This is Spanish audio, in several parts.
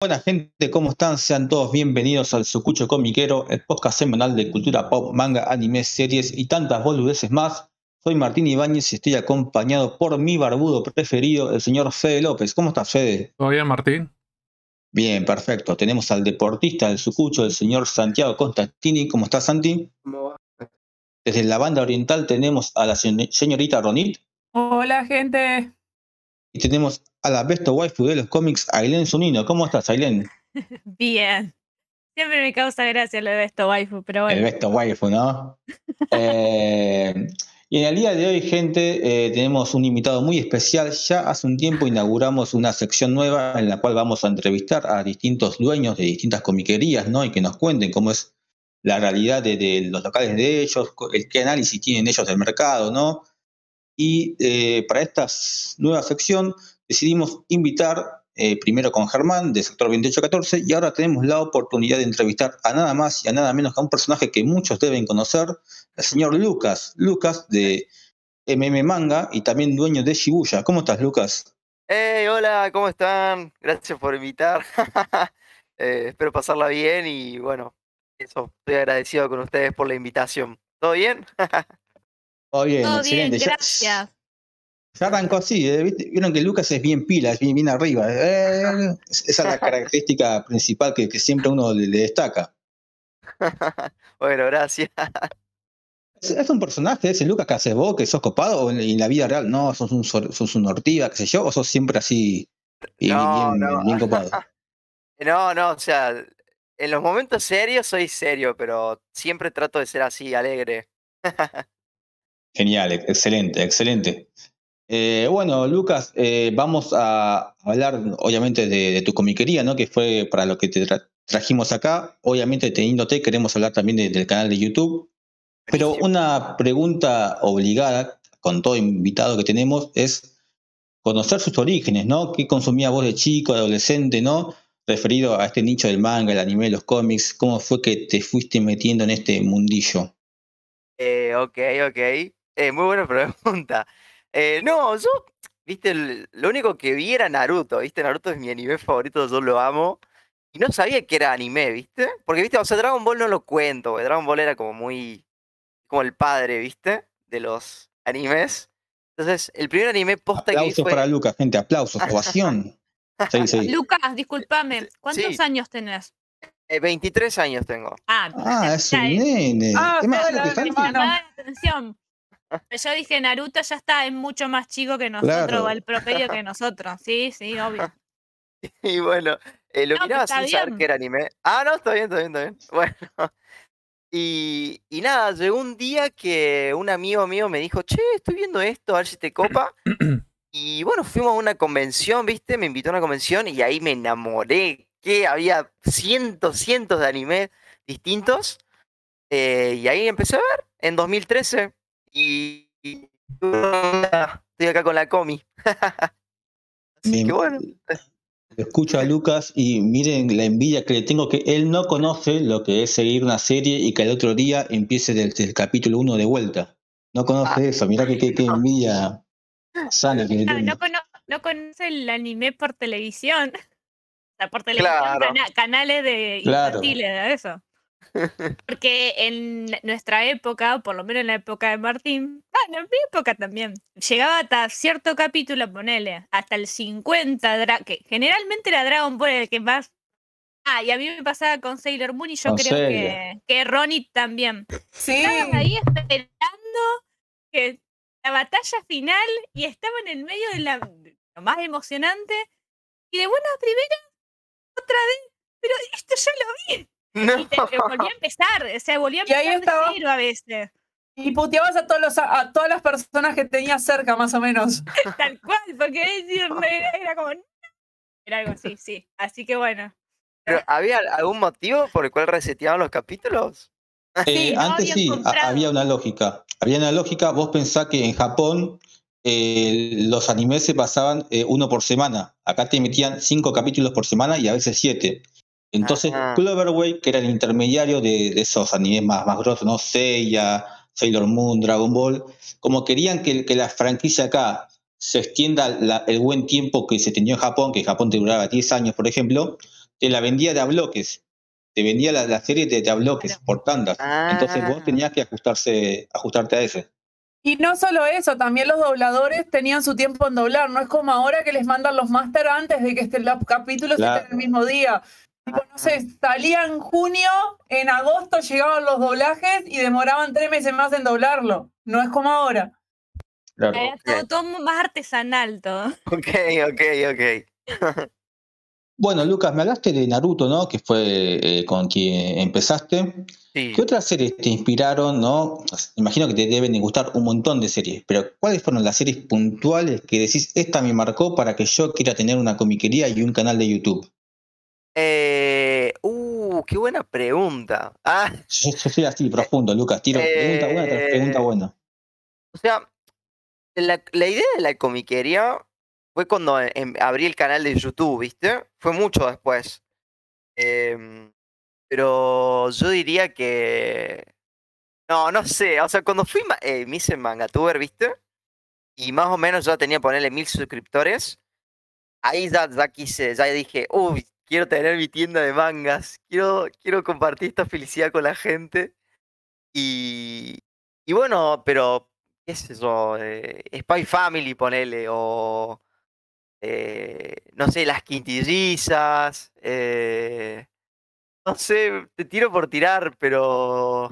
Buena gente, ¿cómo están? Sean todos bienvenidos al Sucucho Comiquero, el podcast semanal de cultura pop, manga, anime, series y tantas boludeces más. Soy Martín Ibáñez y estoy acompañado por mi barbudo preferido, el señor Fede López. ¿Cómo estás, Fede? ¿Todo bien, Martín? Bien, perfecto. Tenemos al deportista del Sucucho, el señor Santiago Constantini. ¿Cómo estás, Santi? ¿Cómo va? Desde la banda oriental tenemos a la señorita Ronit. Hola, gente. Y tenemos a la besto waifu de los cómics, Ailén Zunino. ¿Cómo estás, Ailén? Bien. Siempre me causa gracia lo de besto waifu, pero bueno. El besto waifu, ¿no? eh, y en el día de hoy, gente, eh, tenemos un invitado muy especial. Ya hace un tiempo inauguramos una sección nueva en la cual vamos a entrevistar a distintos dueños de distintas comiquerías, ¿no? Y que nos cuenten cómo es la realidad de, de los locales de ellos, el qué análisis tienen ellos del mercado, ¿no? Y eh, para esta nueva sección decidimos invitar eh, primero con Germán de sector 2814 y ahora tenemos la oportunidad de entrevistar a nada más y a nada menos que a un personaje que muchos deben conocer, el señor Lucas, Lucas de MM Manga y también dueño de Shibuya. ¿Cómo estás, Lucas? Hey, hola, ¿cómo están? Gracias por invitar. eh, espero pasarla bien y bueno, eso, estoy agradecido con ustedes por la invitación. ¿Todo bien? Todo bien, Todo excelente. bien, Ya- gracias. Ya arrancó así, ¿eh? Vieron que Lucas es bien pila, es bien, bien arriba. eh, esa es la característica principal que, que siempre uno le, le destaca. bueno, gracias. ¿Es, es un personaje ese Lucas que haces vos, que sos copado, o en, en la vida real no, sos un, sos un ortiga, qué sé yo, o sos siempre así, bien, No, bien, no. bien copado? No, no, o sea, en los momentos serios soy serio, pero siempre trato de ser así, alegre. Genial, ex- excelente, excelente. Eh, bueno, Lucas, eh, vamos a hablar obviamente de, de tu comiquería, ¿no? Que fue para lo que te tra- trajimos acá. Obviamente teniéndote, queremos hablar también de- del canal de YouTube. Pero una pregunta obligada con todo invitado que tenemos es conocer sus orígenes, ¿no? ¿Qué consumías vos de chico, de adolescente, ¿no? Referido a este nicho del manga, el anime, los cómics, ¿cómo fue que te fuiste metiendo en este mundillo? Eh, ok, ok. Eh, muy buena pregunta. Eh, no, yo, viste, el- lo único que vi era Naruto, viste, Naruto es mi anime favorito, yo lo amo. Y no sabía que era anime, viste. Porque, viste, o sea, Dragon Ball no lo cuento, porque Dragon Ball era como muy, como el padre, viste, de los animes. Entonces, el primer anime posta que vi Aplausos fue... para Lucas, gente, aplausos, ovación. Sí, sí. Lucas, discúlpame, ¿cuántos Sí. años tenés? eh, 23 años tengo. Ah, Ah, es un es- nene. Ah, ¿Qué más claro, que atención. Pero Yo dije, Naruto ya está, es mucho más chico que nosotros, Claro. o el promedio que nosotros. Sí, sí, obvio. Y bueno, eh, lo No, miraba está sin saber bien. que era anime. Ah, no, está bien, está bien, está bien. Bueno. Y, y nada, llegó un día que un amigo mío me dijo, che, estoy viendo esto, a ver si te copa. Y bueno, fuimos a una convención, ¿viste? Me invitó a una convención y ahí me enamoré, que había cientos, cientos de animes distintos. Eh, y ahí empecé a ver, en 2013. Y, estoy acá con la comi. Así que bueno. Escucho a Lucas y miren la envidia que le tengo que él no conoce lo que es seguir una serie y que al otro día empiece desde el capítulo 1 de vuelta. No conoce Ah. eso, mirá que envidia sana que le tengo. no, cono- no conoce el anime por televisión. O sea, por televisión, Claro. cana- canales de Claro. infantiles, de eso. Porque en nuestra época, por lo menos en la época de Martín, bueno, en mi época también, llegaba hasta cierto capítulo, ponele, hasta el 50, dra- que generalmente era Dragon Ball el que más... Ah, y a mí me pasaba con Sailor Moon y yo creo que, que Ronnie también. Sí. Estaban ahí esperando que la batalla final y estaba en el medio de la lo más emocionante y de buena primera otra vez, pero esto ya lo vi. No. Y te, te volví a empezar, o sea, volví a Y ahí empezar de cero a veces. Y puteabas a, todos los, a todas las personas que tenías cerca, más o menos. Tal cual, porque era, era como. Era algo así, sí. Así que bueno. Pero, ¿Había algún motivo por el cual reseteaban los capítulos? Eh, Sí, no antes sí, comprado. había una lógica. Había una lógica, vos pensás que en Japón eh, los animes se pasaban eh, uno por semana. Acá te metían cinco capítulos por semana y a veces siete. Entonces, Ah. Cloverway, que era el intermediario de, de esos animes más, más grosos, ¿no? Seiya, Sailor Moon, Dragon Ball, como querían que, que la franquicia acá se extienda la- el buen tiempo que se tenía en Japón, que Japón te duraba 10 años, por ejemplo, te la vendía de a bloques. Te vendía la, la serie de, de a bloques, Claro. por tandas. Entonces vos Ah. tenías que ajustarse, ajustarte a ese. Y no solo eso, también los dobladores tenían su tiempo en doblar. No es como ahora que les mandan los máster antes de que estén los capítulos Claro. estén el mismo día. Tipo, no sé, salía en junio, en agosto llegaban los doblajes y demoraban tres meses más en doblarlo. No es como ahora. Claro. Era todo, todo más artesanal todo. Ok, ok, ok. Bueno, Lucas, me hablaste de Naruto, ¿no? Que fue eh, con quien empezaste. Sí. ¿Qué otras series te inspiraron, no? Imagino que te deben de gustar un montón de series, pero ¿cuáles fueron las series puntuales que decís, esta me marcó para que yo quiera tener una comiquería y un canal de YouTube? Eh, uh, qué buena pregunta. Ah, Yo, yo soy así, profundo, Lucas. Tiro pregunta buena tras pregunta Eh, buena. o sea, la, la idea de la comiquería fue cuando em- abrí el canal de YouTube, ¿viste? Fue mucho después. Em, pero yo diría que... No, no sé. O sea, cuando fui, eh, me hice mangatuber, ¿viste? Y más o menos ya tenía, ponerle mil suscriptores. Ahí ya, ya quise, ya dije, uy, quiero tener mi tienda de mangas. Quiero, quiero compartir esta felicidad con la gente. Y, y bueno, pero, qué sé yo, eh, Spy Family, ponele, o, eh, no sé, Las Quintillizas, eh, no sé, te tiro por tirar, pero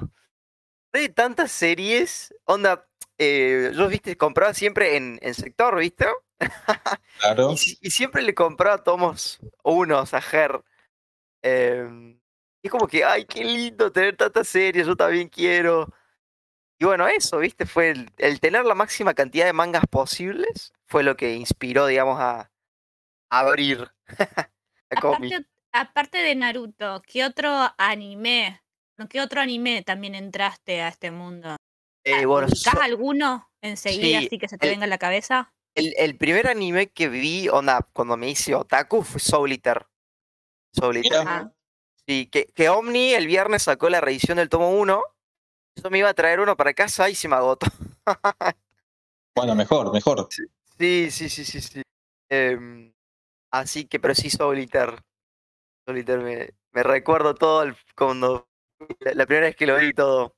hay tantas series, onda, eh, yo, viste, compraba siempre en, en sector, ¿viste? Claro. Y, si- y siempre le compraba tomos unos a Ger. Em, y es como que, ay, qué lindo tener tantas series, yo también quiero. Y bueno, eso, ¿viste? Fue el, el tener la máxima cantidad de mangas posibles, fue lo que inspiró, digamos, a, a abrir. Aparte, aparte de Naruto, ¿qué otro anime? ¿Qué otro anime también entraste a este mundo? Eh, bueno, ¿Ubicás so- alguno enseguida Sí, así que se te el- venga a la cabeza? El, el primer anime que vi, onda, cuando me hice otaku, fue Soul Eater. Soul Eater. Sí, que, que Omni el viernes sacó la reedición del tomo 1. Yo me iba a traer uno para casa y se me agotó. Bueno, mejor, mejor. Sí, sí, sí, sí, sí. Em, así que, pero sí, Solitaire. Solitaire me, me recuerdo todo el- cuando la, la primera vez que lo vi todo.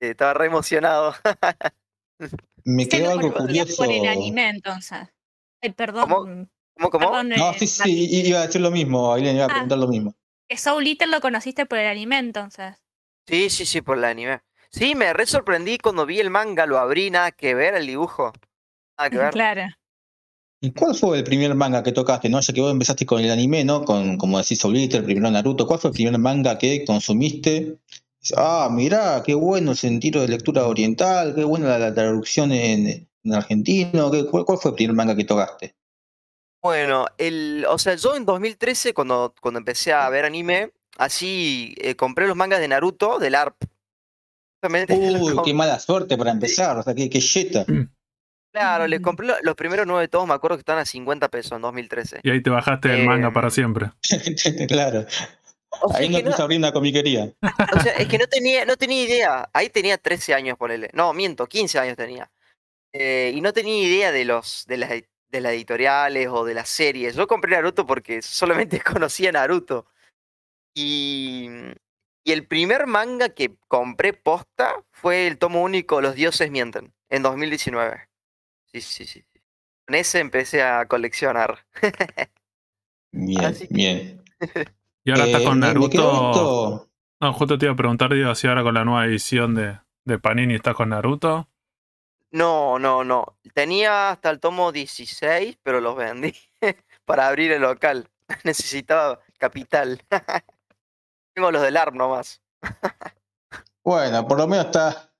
eh, estaba re emocionado. Me quedó algo curioso. por el anime, entonces. Ay, perdón. ¿Cómo, cómo? perdón, No, eh, sí, sí, iba a decir lo mismo, Aileen, iba a Ah. preguntar lo mismo. que Soul Eater lo conociste por el anime, entonces. Sí, sí, sí, por el anime. Sí, me re sorprendí cuando vi el manga, lo abrí, nada que ver el dibujo. Nada que ver. Claro. ¿Y cuál fue el primer manga que tocaste? ¿No? Ya que vos empezaste con el anime, ¿no? Con, como decís, Soul Eater, primero Naruto. ¿Cuál fue el primer manga que consumiste? Ah, mirá, qué bueno el sentido de lectura oriental, qué buena la, la traducción en, en argentino. ¿qué- cuál, cuál fue el primer manga que tocaste? Bueno, el, o sea, yo en 2013, cuando, cuando empecé a ver anime, así eh, compré los mangas de Naruto del ARP. Justamente Uy, qué mala suerte para empezar, o sea, qué, qué yeta. Claro, les Mm. compré lo- los primeros nueve tomos, me acuerdo que estaban a 50 pesos en 2013. Y ahí te bajaste el manga para siempre. claro, O sea, ahí no no, quise abrir una comiquería. o sea, es que no tenía, no tenía idea. Ahí tenía 13 años, ponele. No, miento, 15 años tenía. Eh, y no tenía idea de los de las, de las editoriales o de las series. Yo compré Naruto porque solamente conocía Naruto. Y, y el primer manga que compré posta fue el tomo único Los dioses mienten, en 2019. Sí, sí, sí. sí. Con ese empecé a coleccionar. Bien, que- bien. Y ahora estás Eh, con me- me quedó Naruto. No, justo te iba a preguntar, digo, si ahora con la nueva edición de, de Panini estás con Naruto. No, no, no. Tenía hasta el tomo 16, pero los vendí para abrir el local. Necesitaba capital. Tengo los del ARP nomás. Bueno, por lo menos está.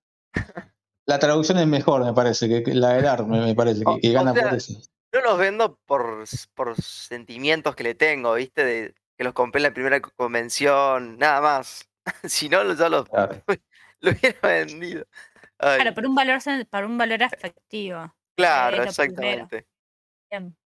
La traducción es mejor, me parece, que la del ART, me, parece, que, que o gana sea, por eso. No los vendo por, por sentimientos que le tengo, ¿viste? De que los compré en la primera co- convención, nada más. si no, ya los, Claro. lo hubiera vendido. Ay, Claro, por un valor, por un valor afectivo. claro, lo primero. exactamente. Bien.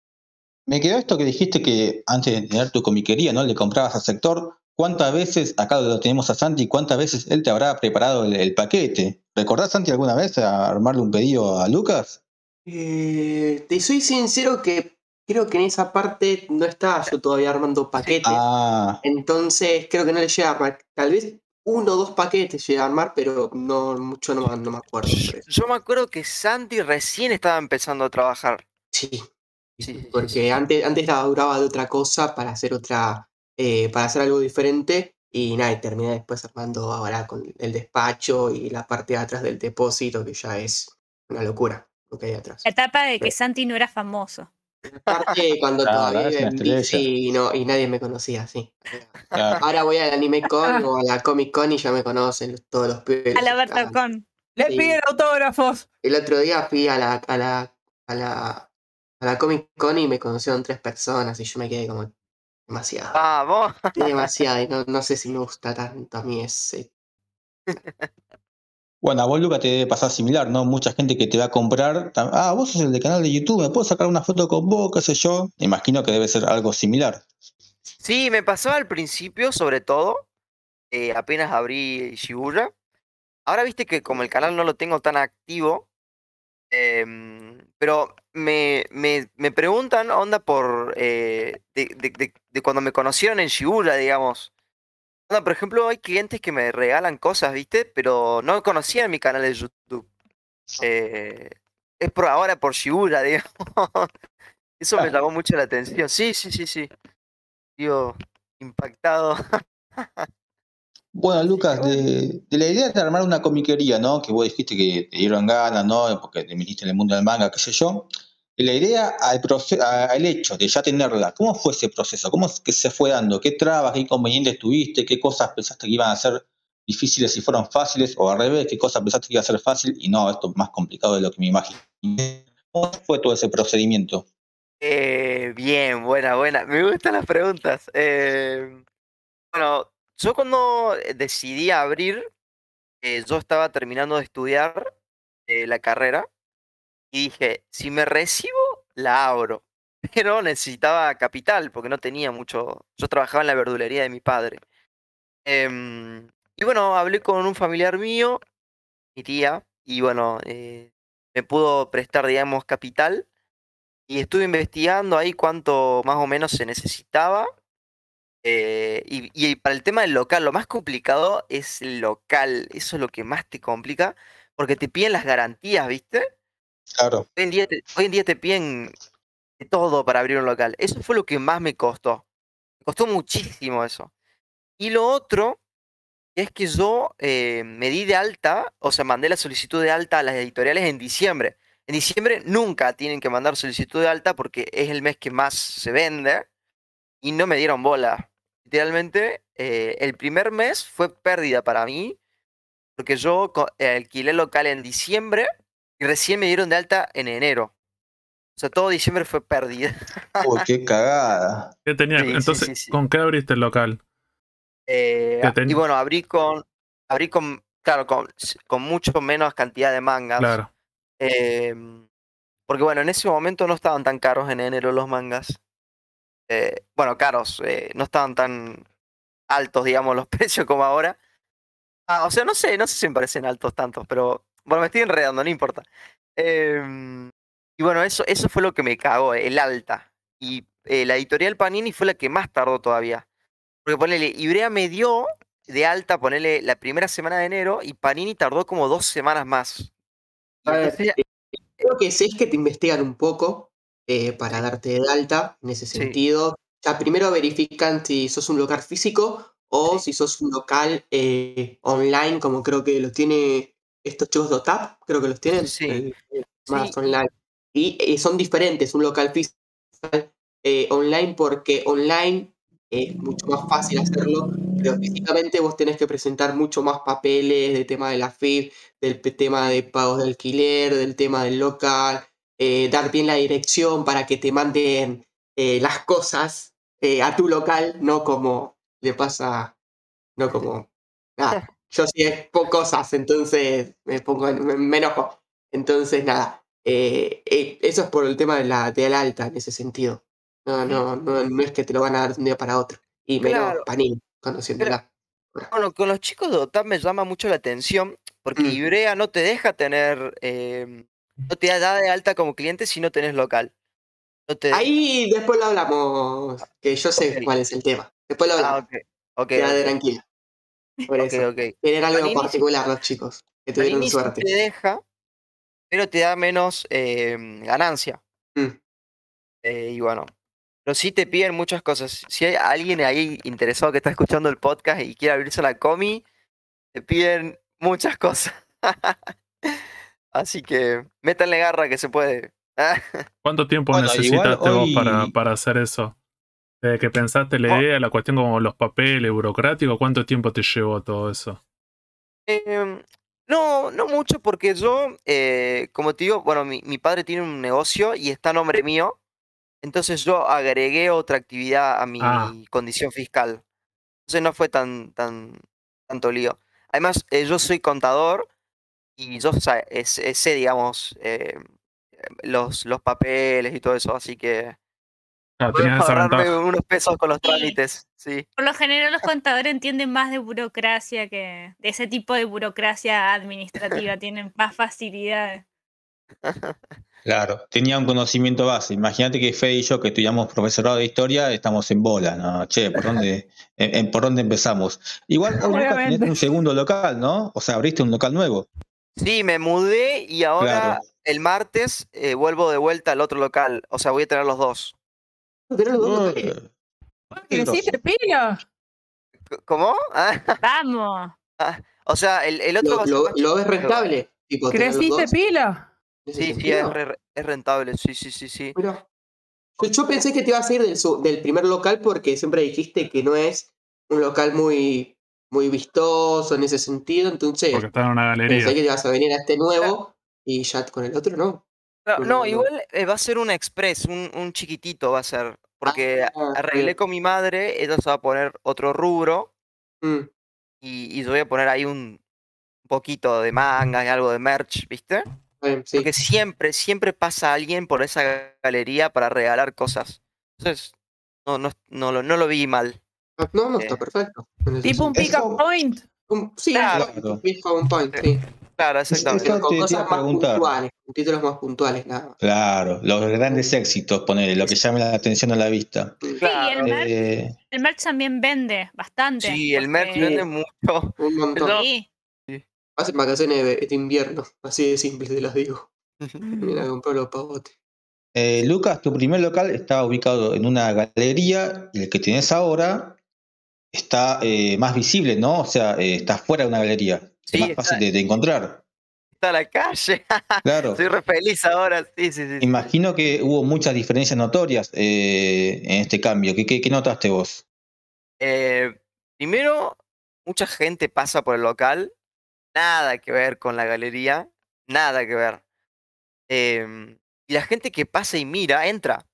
Me quedó esto que dijiste que antes de tener tu comiquería, ¿no? Le comprabas al sector. ¿Cuántas veces, acá lo tenemos a Santi, cuántas veces él te habrá preparado el, el paquete? ¿Recordás, Santi, alguna vez a armarle un pedido a Lucas? Eh, te soy sincero que creo que en esa parte no estaba yo todavía armando paquetes. Ah, Entonces creo que no le llega a armar. Tal vez uno o dos paquetes llega a armar, pero no mucho no, no me acuerdo. Yo me acuerdo que Santi recién estaba empezando a trabajar. Sí, Sí, porque sí. antes, antes laburaba de otra cosa para hacer otra, eh, para hacer algo diferente y nada, y terminé después armando ahora con el despacho y la parte de atrás del depósito, que ya es una locura lo que hay atrás. La etapa de que Sí. Santi no era famoso. Aparte cuando Claro, todavía iba en bici y, no, y nadie me conocía, sí. claro. Ahora voy al Anime Con o a la Comic Con y ya me conocen todos los pibes. A la Ah, Bertocon. Le Sí. piden autógrafos. El otro día fui a la, a la, a la, a la Comic Con y me conocieron tres personas y yo me quedé como demasiado. Vamos. Es demasiado y no, no sé si me gusta tanto a mí ese. Bueno, a vos, Luca, te debe pasar similar, ¿no? Mucha gente que te va a comprar. Ah, vos sos el de canal de YouTube, ¿me puedo sacar una foto con vos? ¿Qué sé yo? Imagino que debe ser algo similar. Sí, me pasaba al principio, sobre todo. eh, apenas abrí Shibuya. Ahora viste que como el canal no lo tengo tan activo. em, pero me, me, me preguntan, onda, por. eh, de, de- de- de cuando me conocieron en Shibuya, digamos. Por ejemplo, hay clientes que me regalan cosas, ¿viste? Pero no conocían mi canal de YouTube. Eh, es por ahora por Shibuya, digamos. Eso me Ah. llamó mucho la atención. Sí, sí, sí, sí. Digo, impactado. Bueno, Lucas, de, de la idea de armar una comiquería, ¿no? Que vos dijiste que te dieron ganas, ¿no? Porque te metiste en el mundo del manga, qué sé yo. La idea al, proce- a- al hecho de ya tenerla, ¿cómo fue ese proceso? ¿Cómo es que se fue dando? ¿Qué trabas, qué inconvenientes tuviste? ¿Qué cosas pensaste que iban a ser difíciles y fueron fáciles? O al revés, ¿qué cosas pensaste que iba a ser fácil? Y no, esto es más complicado de lo que me imaginé. ¿Cómo fue todo ese procedimiento? Eh, bien, buena, buena. Me gustan las preguntas. Eh, bueno, yo cuando decidí abrir, eh, yo estaba terminando de estudiar eh, la carrera y dije, si me recibo, la abro. Pero necesitaba capital porque no tenía mucho. Yo trabajaba en la verdulería de mi padre. Em, y bueno, hablé con un familiar mío, mi tía, y bueno, eh, me pudo prestar, digamos, capital. Y estuve investigando ahí cuánto más o menos se necesitaba. eh, y, y para el tema del local, lo más complicado es el local. Eso es lo que más te complica. Porque te piden las garantías, ¿viste? Hoy en día te, piden de todo para abrir un local. Eso fue lo que más me costó. Me costó muchísimo eso. Y lo otro es que yo eh, me di de alta, o sea, mandé la solicitud de alta a las editoriales en diciembre. En diciembre nunca tienen que mandar solicitud de alta porque es el mes que más se vende y no me dieron bola. Literalmente, eh, el primer mes fue pérdida para mí porque yo eh, alquilé local en diciembre y recién me dieron de alta en enero. O sea, todo diciembre fue pérdida. Uy, qué cagada. ¿Qué tenías? Sí, sí, Entonces, sí, sí. ¿con qué abriste el local? Eh, y bueno, abrí con, abrí con, claro, con mucho menos cantidad de mangas. Claro. Em, porque bueno, en ese momento no estaban tan caros en enero los mangas. Eh, bueno, caros, eh, no estaban tan altos, digamos, los precios como ahora. Ah, o sea, no sé, no sé si me parecen altos tantos, pero bueno, me estoy enredando, no importa. Em, y bueno, eso, eso fue lo que me cagó, el alta. Y eh, la editorial Panini fue la que más tardó todavía. Porque ponele, Ibrea me dio de alta, ponele la primera semana de enero y Panini tardó como dos semanas más. Ver, Creo que sí es que te investigan un poco eh, para darte de alta en ese Sí. sentido. O sea, primero verifican si sos un local físico o Sí. si sos un local eh, online, como creo que lo tiene estos chicos de OTAP, creo que los tienen. Sí. el- el Sí, más online. Y eh, son diferentes, un local físico eh, online, porque online es mucho más fácil hacerlo, pero físicamente vos tenés que presentar mucho más papeles de tema de la FIB, del tema de pagos de alquiler, del tema del local, eh, dar bien la dirección para que te manden eh, las cosas eh, a tu local, no como le pasa, no como, nada, yo sí expo cosas, entonces me pongo, me, me enojo. Entonces, nada, eh, eh, eso es por el tema de la, del alta en ese sentido. No, no, no, no es que te lo van a dar de un día para otro. Y menos Claro. Panini, conociéndola. Bueno, con los chicos de OTAP me llama mucho la atención porque Mm. Ibrea no te deja tener, em, no te da de alta como cliente si no tenés local. No te- Ahí después lo hablamos, que yo sé cuál es el tema. Después lo Ah, hablamos. ok. Ok, Quédate ok, tranquila. Por eso. Tienen algo Panini particular los chicos, que tuvieron Panini suerte. te deja, pero te da menos eh, ganancia. Mm. Eh, y bueno, pero sí te piden muchas cosas. Si hay alguien ahí interesado que está escuchando el podcast y quiere abrirse la comi, te piden muchas cosas. Así que métanle garra que se puede. ¿Cuánto tiempo Bueno, vos hoy- para, para hacer eso? Desde que pensaste la Oh. idea, la cuestión como los papeles burocráticos, ¿cuánto tiempo te llevó todo eso? Em, no, no mucho porque yo, eh, como te digo, bueno, mi, mi padre tiene un negocio y está a nombre mío. Entonces yo agregué otra actividad a mi Ah. condición fiscal. Entonces no fue tan, tan, tanto lío. Además, eh, yo soy contador y yo eh, sé, digamos, eh, los, los papeles y todo eso, así que Ah, esa ahorrarme unos pesos con los Sí. trámites, sí. Por lo general los contadores entienden más de burocracia que de ese tipo de burocracia administrativa, tienen más facilidades. Claro, tenía un conocimiento base. Imagínate que Fede y yo, que estudiamos profesorado de historia, estamos en bola, ¿no? Che, ¿por dónde, en, en- por dónde empezamos? Igual, tenés un segundo local, ¿no? O sea, abriste un local nuevo. Sí, me mudé y ahora Claro. el martes eh, vuelvo de vuelta al otro local. O sea, voy a tener los dos. Tenés los dos locales. ¿Creciste pila? C- ¿Cómo? Ah, Vamos. o sea, el, el otro ¿Lo, lo, chiquito. rentable? Tipo, ¿Creciste ese Sí, sí, es, re- es rentable. Sí, sí, sí, sí. Mirá. Yo, yo pensé que te ibas a ir del, su- del primer local porque siempre dijiste que no es un local muy, muy vistoso en ese sentido. Entonces, Porque está en una pensé que te ibas a venir a este nuevo y ya con el otro no. No, No, no, no. igual eh, va a ser un express, un, un chiquitito va a ser. Porque Ah, arreglé bien. con mi madre, ella se va a poner otro rubro Mm, y, y yo voy a poner ahí un poquito de mangas y algo de merch, ¿viste? sí. Porque siempre, siempre pasa alguien por esa galería para regalar cosas. Entonces, no, no, no, lo, no lo vi mal. Ah, No, no, eh, está perfecto. Tipo un sentido. pick up point. Un- Sí, Claro. un pick up point, sí. Claro, Eso exactamente. Con te- cosas más puntuales, con títulos más puntuales, nada más. Claro, los grandes éxitos, ponele, lo que llame la atención a la vista. Sí, y Claro. el merch, Eh, el merch también vende bastante. Sí, el merch porque- vende mucho. Un montón. No. Sí. Hacen vacaciones de, de invierno, así de simple te los digo. Mira, comprar los pavotes. eh, Lucas, tu primer local estaba ubicado en una galería y el que tienes ahora está eh, más visible, ¿no? O sea, eh, está fuera de una galería. Sí, es más está- fácil de, de encontrar. Está a la calle. Claro. Estoy re feliz ahora. Sí, sí, sí. Imagino que hubo muchas diferencias notorias eh, en este cambio. ¿Qué, qué, qué notaste vos? Eh, primero, mucha gente pasa por el local. Nada que ver con la galería. Nada que ver. Em, y la gente que pasa y mira, entra.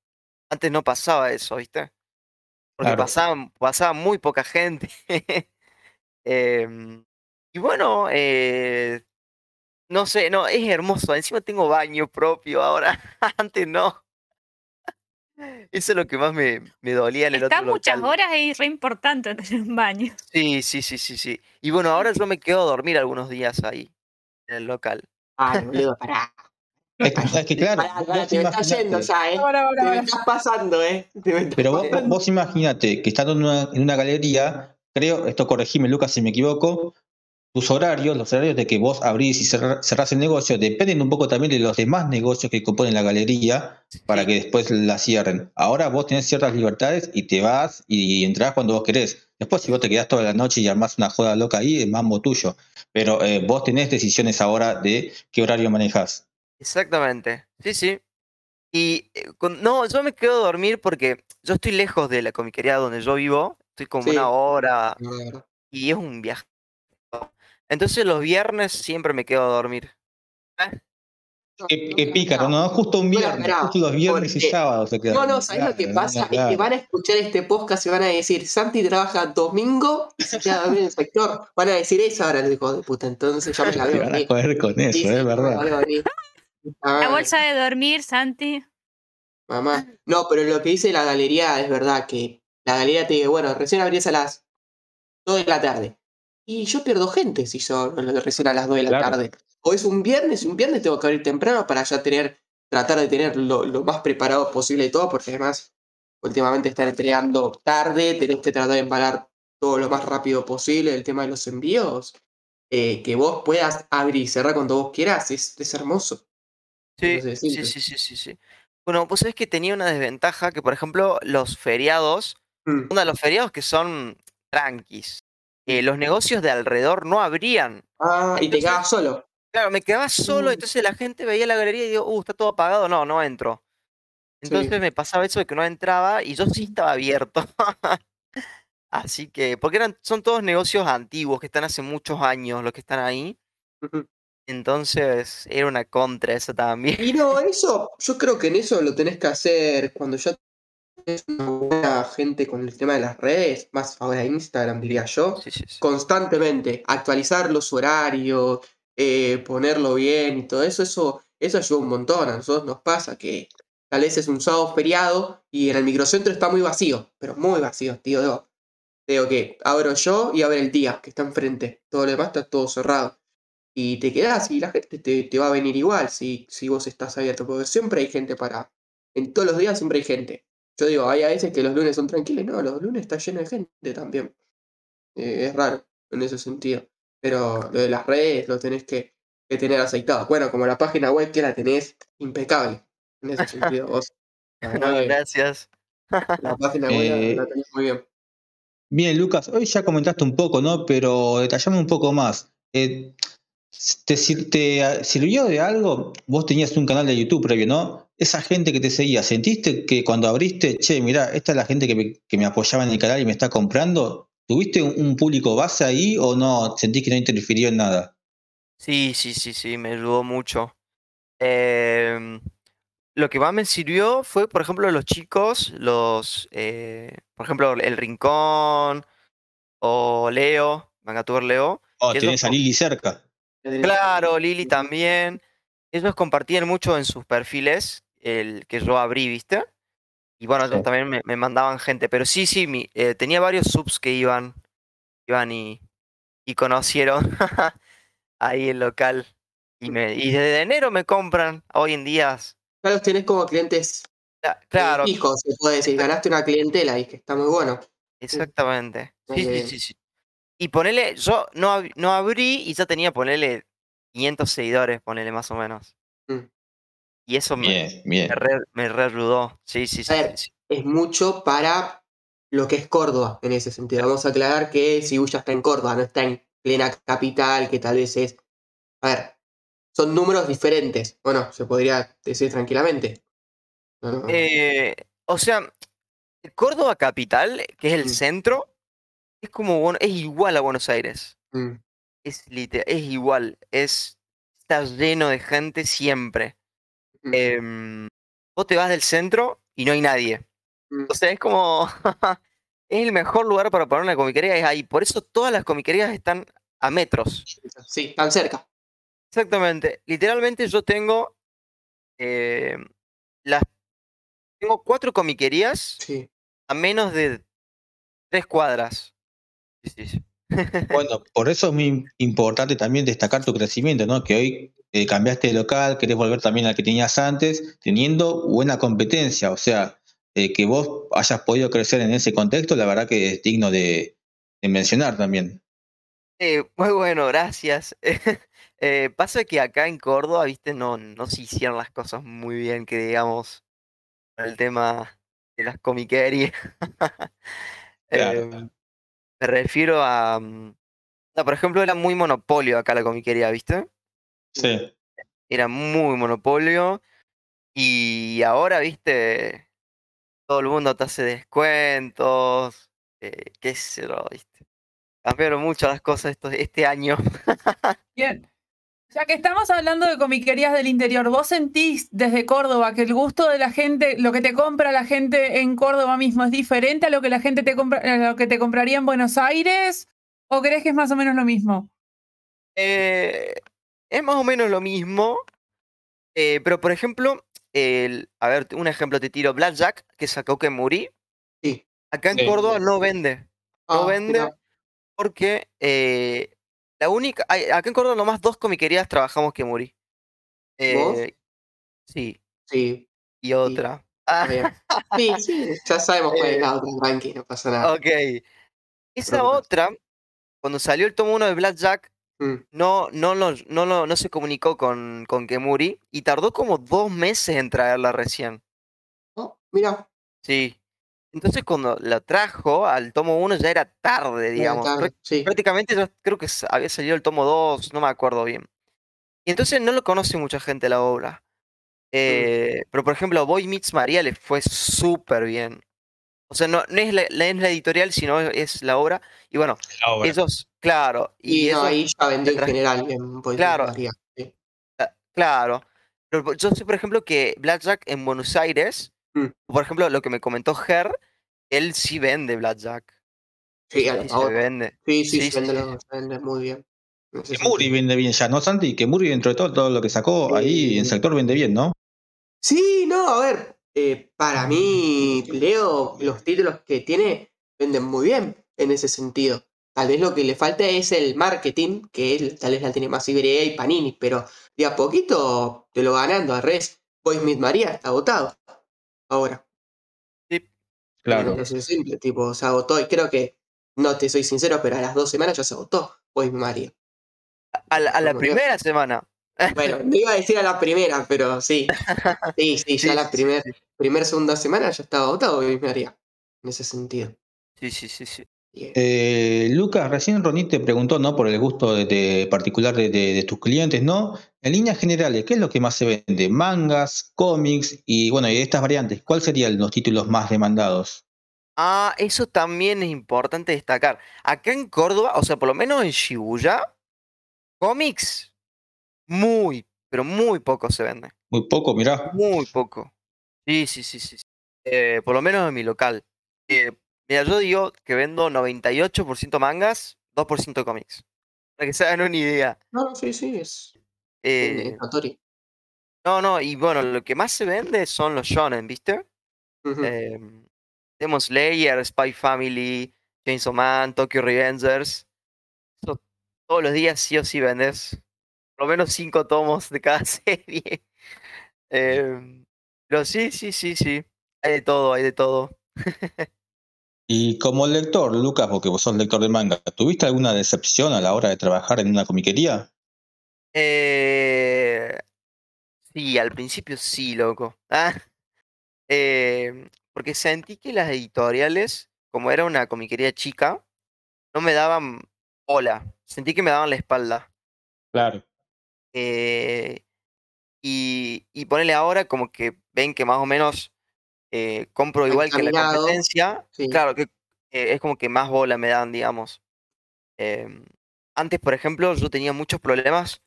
Antes no pasaba eso, ¿viste? Porque Claro. pasaba, pasaba muy poca gente. Em, y bueno, eh, no sé, no, es hermoso. Encima tengo baño propio ahora. Antes no. Eso es lo que más me, me dolía en el Está otro muchas local. horas y es re importante tener un baño. Sí, sí, sí, sí, sí. Y bueno, ahora yo me quedo a dormir algunos días ahí, en el local. Ay, boludo, pará. Es que, claro, Pará, te me estás imaginate- yendo ya, ¿eh? Ahora, ahora, Te me estás pasando, ¿eh? Te me estás Pero vos, vos imaginate que estando en una, en una galería, creo, esto corregime Lucas si me equivoco, tus horarios, los horarios de que vos abrís y cerrás el negocio, dependen un poco también de los demás negocios que componen la galería para que después la cierren. Ahora vos tenés ciertas libertades y te vas y entrás cuando vos querés. Después si vos te quedás toda la noche y armás una joda loca ahí, es mambo tuyo. Pero eh, vos tenés decisiones ahora de qué horario manejás. Exactamente. Sí, sí. Y eh, con- no, yo me quedo a dormir porque yo estoy lejos de la comiquería donde yo vivo. Estoy como Sí. una hora y es un viaje. Entonces los viernes siempre me quedo a dormir. Qué, qué pícaro, ¿no? Justo un viernes, esperaba, justo los viernes y porque- sábados se quedan. No, no, ¿sabes lo que Claro, pasa? Es que van a escuchar este podcast y van a decir, Santi trabaja domingo y se queda a dormir en el sector. Van a decir eso ahora, el hijo de puta. Entonces ya me la veo van a joder con eso, Sí, es verdad. la bolsa de dormir, Santi. Mamá. No, pero lo que dice la galería es verdad, que la galería te dice, bueno, recién abrís a las 2 de la tarde. Y yo pierdo gente si yo recién a las 2 de la Claro. tarde. O es un viernes, un viernes tengo que abrir temprano para ya tener tratar de tener lo, lo más preparado posible y todo, porque además últimamente están entregando tarde, tenés que tratar de embalar todo lo más rápido posible el tema de los envíos. eh, que vos puedas abrir y cerrar cuando vos quieras, es, es hermoso. Sí, sí, sí, sí, sí, sí. Bueno, pues sabés que tenía una desventaja que, por ejemplo, los feriados, Mm, uno de los feriados que son tranquis, eh, los negocios de alrededor no abrían. Ah, y te quedas solo. Claro, me quedaba solo, Mm. entonces la gente veía la galería y digo, uh, está todo apagado, no, no entro. Sí. Entonces me pasaba eso de que no entraba y yo sí estaba abierto. Así que, porque eran, son todos negocios antiguos que están hace muchos años los que están ahí. Entonces era una contra eso también. Y no, eso, yo creo que en eso lo tenés que hacer cuando ya tenés una buena gente con el tema de las redes, más ahora Instagram diría yo, Sí, sí, sí. constantemente, actualizar los horarios, eh, ponerlo bien y todo eso, eso, eso ayuda un montón. A nosotros nos pasa que tal vez es un sábado feriado y en el microcentro está muy vacío, pero muy vacío, tío. Digo, digo que abro yo y abre el día que está enfrente, todo lo demás está todo cerrado. Y te quedás y la gente te, te va a venir igual si, si vos estás abierto, porque siempre hay gente para... En todos los días siempre hay gente. Yo digo, hay a veces que los lunes son tranquilos, no, los lunes está lleno de gente también. Eh, es raro en ese sentido. Pero lo de las redes lo tenés que, que tener aceitado. Bueno, como la página web que la tenés impecable. En ese sentido, vos. No, gracias. la página web Eh, la, la tenés muy bien. Bien, Lucas, hoy ya comentaste un poco, ¿no? Pero detallame un poco más. Eh, ¿te, ah, sirvió de algo? Vos tenías un canal de YouTube previo, ¿no? Esa gente que te seguía, ¿sentiste que cuando abriste, che, mirá, esta es la gente que me, que me apoyaba en el canal y me está comprando? ¿Tuviste un, un público base ahí o no? ¿Sentís que no interfirió en nada? Sí, sí, sí, sí, me ayudó mucho. Em, lo que más me sirvió fue, por ejemplo, los chicos, los, eh, por ejemplo, El Rincón o Leo, Mangatuber Leo. Oh, tenés a Lili cerca. Claro, Lili también. Ellos compartían mucho en sus perfiles, el que yo abrí, ¿viste? Y bueno, ellos Sí. también me, me mandaban gente, pero sí, sí, mi- eh, tenía varios subs que iban, iban y, y conocieron ahí el local. Y, me, y desde enero me compran, hoy en día, Ya los tenés como clientes cla- claro, fijos, se puede decir. Ganaste una clientela y que está muy bueno. exactamente. Sí, sí, Bien. sí, sí. Y ponele, yo no, ab- no abrí y ya tenía, ponele, 500 seguidores, ponele más o menos. Mm. Y eso me, Bien, me re, me re ayudó. Sí, sí, sí, ver, es mucho para lo que es Córdoba en ese sentido. Vamos a aclarar que Sibuya está en Córdoba, no está en plena capital, que tal vez es. A ver, son números diferentes. Bueno, se podría decir tranquilamente. No, no, Eh, o sea, Córdoba capital, que es el Mm. centro, es como bueno, es igual a Buenos Aires. mm, Es literal, es igual. Es, está lleno de gente siempre. mm, Em, vos te vas del centro y no hay nadie. mm. O sea, es como. es el mejor lugar para poner una comiquería, es ahí. Por eso todas las comiquerías están a metros. Sí, tan cerca. Exactamente. Literalmente yo tengo. em, las. Tengo cuatro comiquerías Sí. a menos de tres cuadras. Sí. Bueno, por eso es muy importante también destacar tu crecimiento, ¿no? Que hoy eh, cambiaste de local, querés volver también al que tenías antes, teniendo buena competencia. O sea, eh, que vos hayas podido crecer en ese contexto, la verdad que es digno de, de mencionar también. Eh, muy bueno, gracias. Eh, pasa que acá en Córdoba, viste, no, no se hicieron las cosas muy bien, que digamos, el tema de las comiquerías. Claro. Me refiero a. mm, no, por ejemplo, era muy monopolio acá la comiquería, ¿viste? Sí. Era muy monopolio. Y ahora, viste, todo el mundo te hace descuentos. eh, qué sé yo, viste. Cambiaron mucho las cosas estos, este año. Bien. Ya que estamos hablando de comiquerías del interior, ¿vos sentís desde Córdoba que el gusto de la gente, lo que te compra la gente en Córdoba mismo es diferente a lo que la gente te compra, a lo que te compraría en Buenos Aires? ¿O crees que es más o menos lo mismo? Eh, es más o menos lo mismo. eh, pero, por ejemplo, el, a ver, un ejemplo te tiro. Blackjack, que sacó que morí. Sí. Acá en Sí. Córdoba no vende. No Ah, vende porque eh, la única. hay- acá en Córdoba nomás dos comiquerías trabajamos que morí. ¿Vos? Eh, sí. Sí, y otra. Ah, está bien. Sí, sí, ya sabemos cuál es la otra, tranqui, no pasa nada. ok. Esa otra, cuando salió el tomo 1 de Blackjack, Mm. no, no, no, lo- no se comunicó con, con Kemuri y tardó como dos meses en traerla recién. Oh, mira, Sí. Entonces cuando la trajo al tomo 1 ya era tarde, digamos. tarde, Prá- sí. Prácticamente ya creo que había salido el tomo 2, no me acuerdo bien. Y entonces no lo conoce mucha gente la obra. Eh, Pero por ejemplo, Boy Meets María le fue súper bien. O sea, no, no es, la, no es la editorial, sino es la obra. Y bueno, obra. ellos, claro. Y, Y no, ellos- ahí ya vendió en general bien. Boy Claro. María, sí. Ah, Claro. Pero yo sé, por ejemplo, que Blackjack en Buenos Aires, Mm. por ejemplo, lo que me comentó Ger, él sí vende Blackjack. Sí, a Sí se vende. Sí, sí, Sí, se vende, sí, lo- se vende muy bien. Que Muri sentido. vende bien ya, ¿no, Santi? Que Muri, dentro de todo, todo lo que sacó ahí en sector vende bien, ¿no? Sí, no, a ver, eh, para mí, Leo, los títulos que tiene venden muy bien en ese sentido. Tal vez lo que le falta es el marketing, que él tal vez la tiene más Ibrea y Panini, pero de a poquito te lo va ganando. Al revés, Boy Meets María está agotado. Ahora, Claro. es simple, tipo, se agotó y creo que, no te soy sincero, pero a las dos semanas ya se agotó Meets María. A la, a la yo. primera semana. Bueno, no iba a decir a la primera, pero sí. Sí, sí, ya Sí, la sí, primer, sí, primer, segunda semana ya estaba agotado María. En ese sentido. Sí, sí, sí, sí. Eh, Lucas, recién Ronit te preguntó, ¿no? Por el gusto de, de particular de, de- de tus clientes, ¿no? En líneas generales, ¿qué es lo que más se vende? Mangas, cómics y bueno, y de estas variantes, ¿cuáles serían los títulos más demandados? Ah, eso también es importante destacar. Acá en Córdoba, o sea, por lo menos en Shibuya, cómics, muy, pero muy poco se vende. Muy poco, mirá. Muy poco. Sí, sí, sí, sí. sí. Eh, por lo menos en mi local. Eh, mira, yo digo que vendo 98% mangas, 2% cómics. Para que se hagan una idea. No, sí, sí, es, Eh, es no, no, y bueno, lo que más se vende son los shonen, ¿viste? Ujú. Em, Demon Slayer, Spy Family, Chainsaw Man, Tokyo Revengers. Eso todos los días sí o sí vendes. Por lo menos cinco tomos de cada serie. Em, pero sí, sí, sí, sí. Hay de todo, hay de todo. Y como lector, Lucas, porque vos sos lector de manga, ¿tuviste alguna decepción a la hora de trabajar en una comiquería? Eh, sí, al principio sí, loco. Ah, em, porque sentí que las editoriales, como era una comiquería chica, no me daban bola. Sentí que me daban la espalda. Claro. Eh, y, y ponele ahora como que ven que más o menos eh, compro igual que la competencia. sí. Claro, que eh, es como que más bola me dan, digamos. Em, antes, por ejemplo, yo tenía muchos problemas.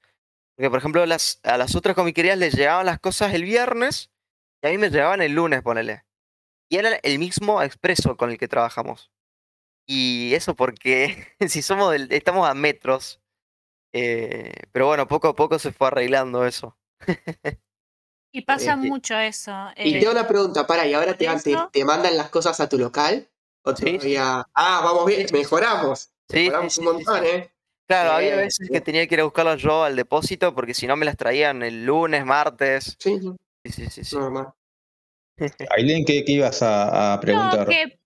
Porque, por ejemplo, las, a las otras comiquerías les llegaban las cosas el viernes y a mí me llegaban el lunes, ponele. Y era el mismo expreso con el que trabajamos. Y eso porque si somos del- estamos a metros. eh, pero bueno, poco a poco se fue arreglando eso. Y pasa bien. mucho eso. Y eh, tengo una pregunta, para, ¿y ahora te, te, te mandan las cosas a tu local? ¿O Sí. Ah, vamos bien, mejoramos. Sí, mejoramos sí, un montón, sí. ¿eh? Claro, había Bien, veces que bien. tenía que ir a buscarlas yo al depósito porque si no me las traían el lunes, martes. Sí, sí, Sí, sí, normal. Aileen, ¿qué, qué ibas a, a preguntar? No, que,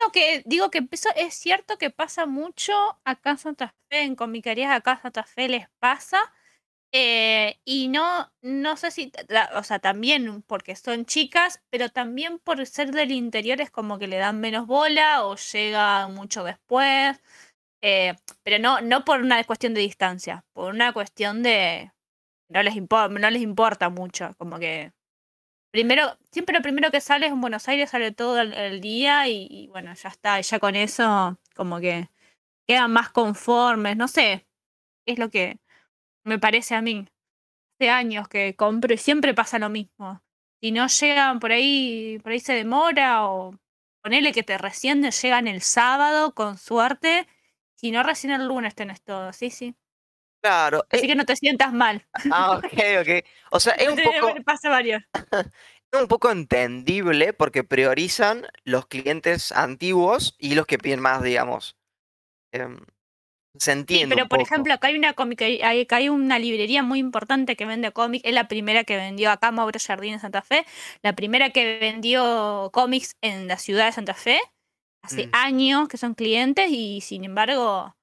no, que digo que eso es cierto que pasa mucho acá en Santa Fe, en comiquerías acá en Santa Fe les pasa. Eh, y no, no sé si, o sea, también porque son chicas, pero también por ser del interior es como que le dan menos bola o llega mucho después. eh, pero no, no por una cuestión de distancia, por una cuestión de no les importa, no les importa mucho, como que primero, siempre lo primero que sale es en Buenos Aires, sale todo el, día y, y bueno, ya está, ya con eso como que quedan más conformes, no sé, es lo que me parece a mí. Hace años que compro y siempre pasa lo mismo. Si no llegan por ahí, por ahí se demora o ponele que te recién llegan el sábado con suerte, si no recién el lunes tenés todo, sí, sí. Claro. Así eh, que no te sientas mal. ah, ok, ok. O sea, es un poco, Me pasa varios. es un poco entendible porque priorizan los clientes antiguos y los que piden más, digamos. Em, Se Sí, entiende. pero un por poco. ejemplo, acá hay una comic- hay, acá hay una librería muy importante que vende cómics. Es la primera que vendió acá Mauro Jardín en Santa Fe. La primera que vendió cómics en la ciudad de Santa Fe. Hace Mm. años que son clientes y sin embargo,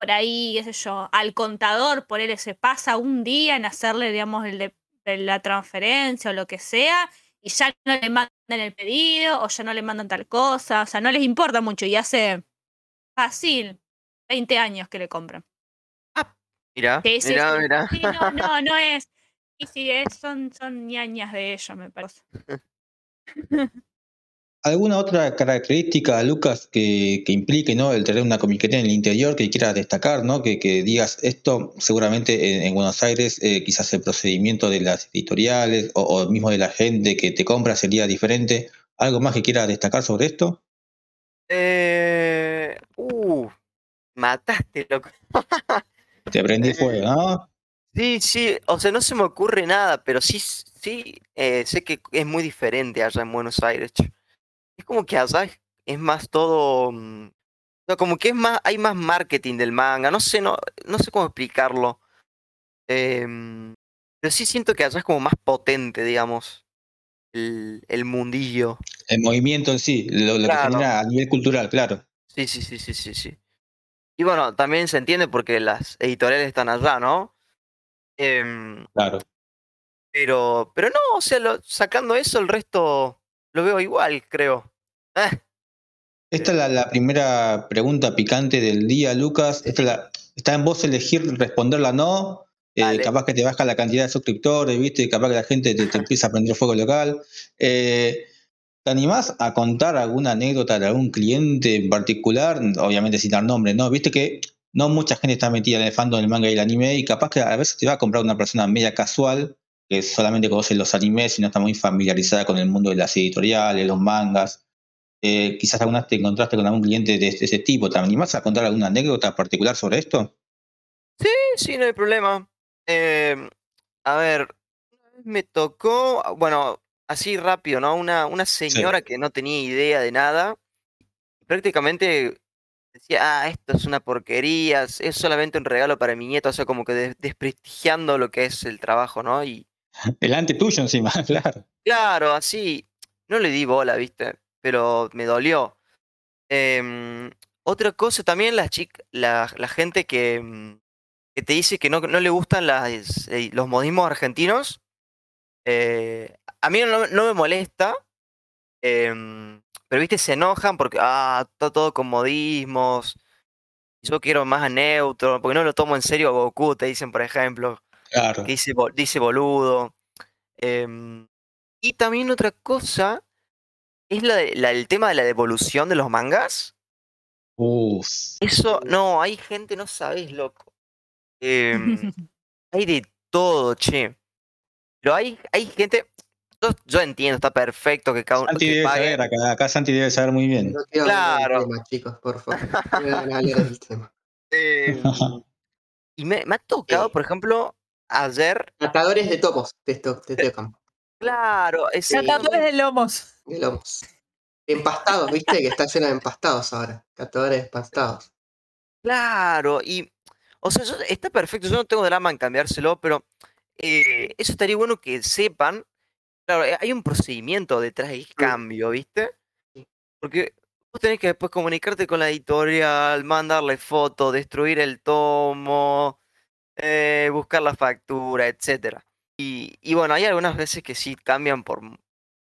por ahí, qué sé yo, al contador, por él se pasa un día en hacerle, digamos, el de la transferencia o lo que sea. Y ya no le mandan el pedido o ya no le mandan tal cosa. O sea, no les importa mucho y hace fácil 20 años que le compran. Mira, sí, mira, mira. Sí, no, no, no es. Sí, sí, es, son, son ñañas de ellos, me parece. ¿Alguna otra característica, Lucas, que, que implique ¿no? el tener una comiquería en el interior que quieras destacar, ¿no? que, que digas esto seguramente en, en Buenos Aires eh, quizás el procedimiento de las editoriales o, o mismo de la gente que te compra sería diferente? ¿Algo más que quieras destacar sobre esto? Eh, uh, mataste, loco. Te prendí Eh, fuego, ¿no? Sí, sí, o sea, no se me ocurre nada, pero sí, sí, eh, sé que es muy diferente allá en Buenos Aires. Es como que allá es, es más todo, mm, o sea, como que es más, hay más marketing del manga, no sé, no, no sé cómo explicarlo. Em, pero sí siento que allá es como más potente, digamos, el, el mundillo. El movimiento en sí, lo, lo Claro. que genera a nivel cultural, claro. Sí, sí, sí, sí, sí, sí. Y bueno, también se entiende porque las editoriales están allá, ¿no? Em, Claro. Pero, pero no, o sea, lo- sacando eso, el resto lo veo igual, creo. Eh, Esta es la, la primera pregunta picante del día, Lucas. Esta es la- está en vos elegir responderla o no. Eh, capaz que te baja la cantidad de suscriptores, ¿viste? Capaz que la gente te, te empieza a prender fuego local. Eh, ¿Te animás a contar alguna anécdota de algún cliente en particular? Obviamente sin dar nombre, ¿no? Viste que no mucha gente está metida en el fandom del manga y el anime y capaz que a veces te va a comprar una persona media casual que solamente conoce los animes y no está muy familiarizada con el mundo de las editoriales, los mangas. Eh, quizás alguna vez te encontraste con algún cliente de, ese tipo. ¿Te animás a contar alguna anécdota particular sobre esto? sí, sí, no hay problema. Em, a ver, me tocó, bueno, así rápido, ¿no? Una, una señora que no tenía idea de nada. Prácticamente decía, ah, esto es una porquería, es solamente un regalo para mi nieto, o sea, como que des- desprestigiando lo que es el trabajo, ¿no? Y, Delante tuyo encima, claro. Claro, así. No le di bola, ¿viste? Pero me dolió. Em, otra cosa también, las la, la gente que, mm, que te dice que no, no le gustan las, eh, los modismos argentinos. eh, a mí no, no me molesta. em, pero, ¿viste? Se enojan porque, ah, está todo con modismos. Yo quiero más neutro, porque no lo tomo en serio a Goku, te dicen, por ejemplo Claro. que dice, dice boludo. Em, y también otra cosa es la, de- la- el tema de la devolución de los mangas. Uf. Eso, no, hay gente, no sabes, loco. Em, hay de todo, che. Pero hay, hay gente. Yo, yo entiendo, está perfecto que cada uno Santi debe pague. saber, acá, acá Santi debe saber muy bien. No quiero hablar Claro. del tema, chicos, por favor. Del tema. em, y me, me ha tocado, Eh. por ejemplo, ayer. Atadores de topos te, to- te tocan. Claro, es Catadores de lomos. De lomos. Empastados, viste que está lleno de empastados ahora. Catadores empastados. Claro, y, o sea, yo- está perfecto, yo no tengo drama en cambiárselo, pero eh, eso estaría bueno que sepan, claro, eh, hay un procedimiento detrás del cambio, ¿viste? Porque vos tenés que después comunicarte con la editorial, mandarle foto, destruir el tomo, eh, buscar la factura, etcétera. Y, y bueno, hay algunas veces que sí cambian por,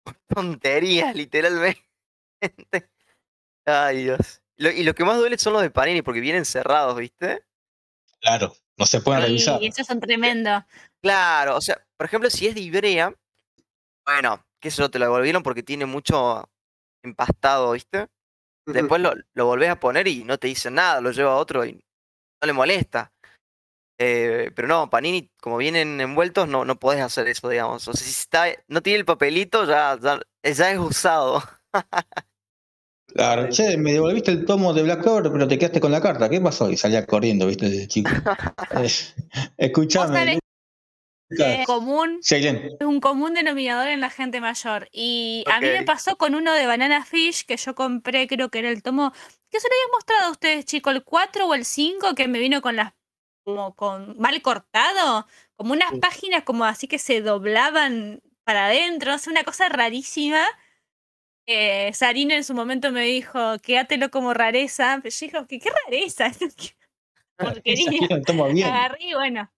por tonterías, literalmente. Ay, Dios. Lo- y lo que más duele son los de Panini, porque vienen cerrados, ¿viste? Claro, no se pueden revisar. Y esos son tremendos. Claro, o sea, por ejemplo, si es de Ibrea, bueno, qué sé yo, te lo devolvieron porque tiene mucho empastado, ¿viste? Después lo, lo volvés a poner y no te dicen nada, lo lleva a otro y no le molesta. Eh, pero no, Panini, como vienen envueltos, no, no podés hacer eso, digamos. O sea, si está, no tiene el papelito, ya, ya, ya es usado. Claro, che, me devolviste el tomo de Black Clover, pero te quedaste con la carta. ¿Qué pasó? Y salía corriendo, viste, el chico. Eh, escuchame, eh, común, un común denominador en la gente mayor. Y a mí me pasó con uno de Banana Fish que yo compré, creo que era el tomo, que se lo había mostrado a ustedes, chicos, el 4 o el 5, que me vino con las como con mal cortado, como unas páginas como así que se doblaban para adentro, no sé, una cosa rarísima. Eh, Sarina en su momento me dijo, quédatelo como rareza. Pero yo dije, ¿qué, qué rareza? Porquería. Agarré y bueno.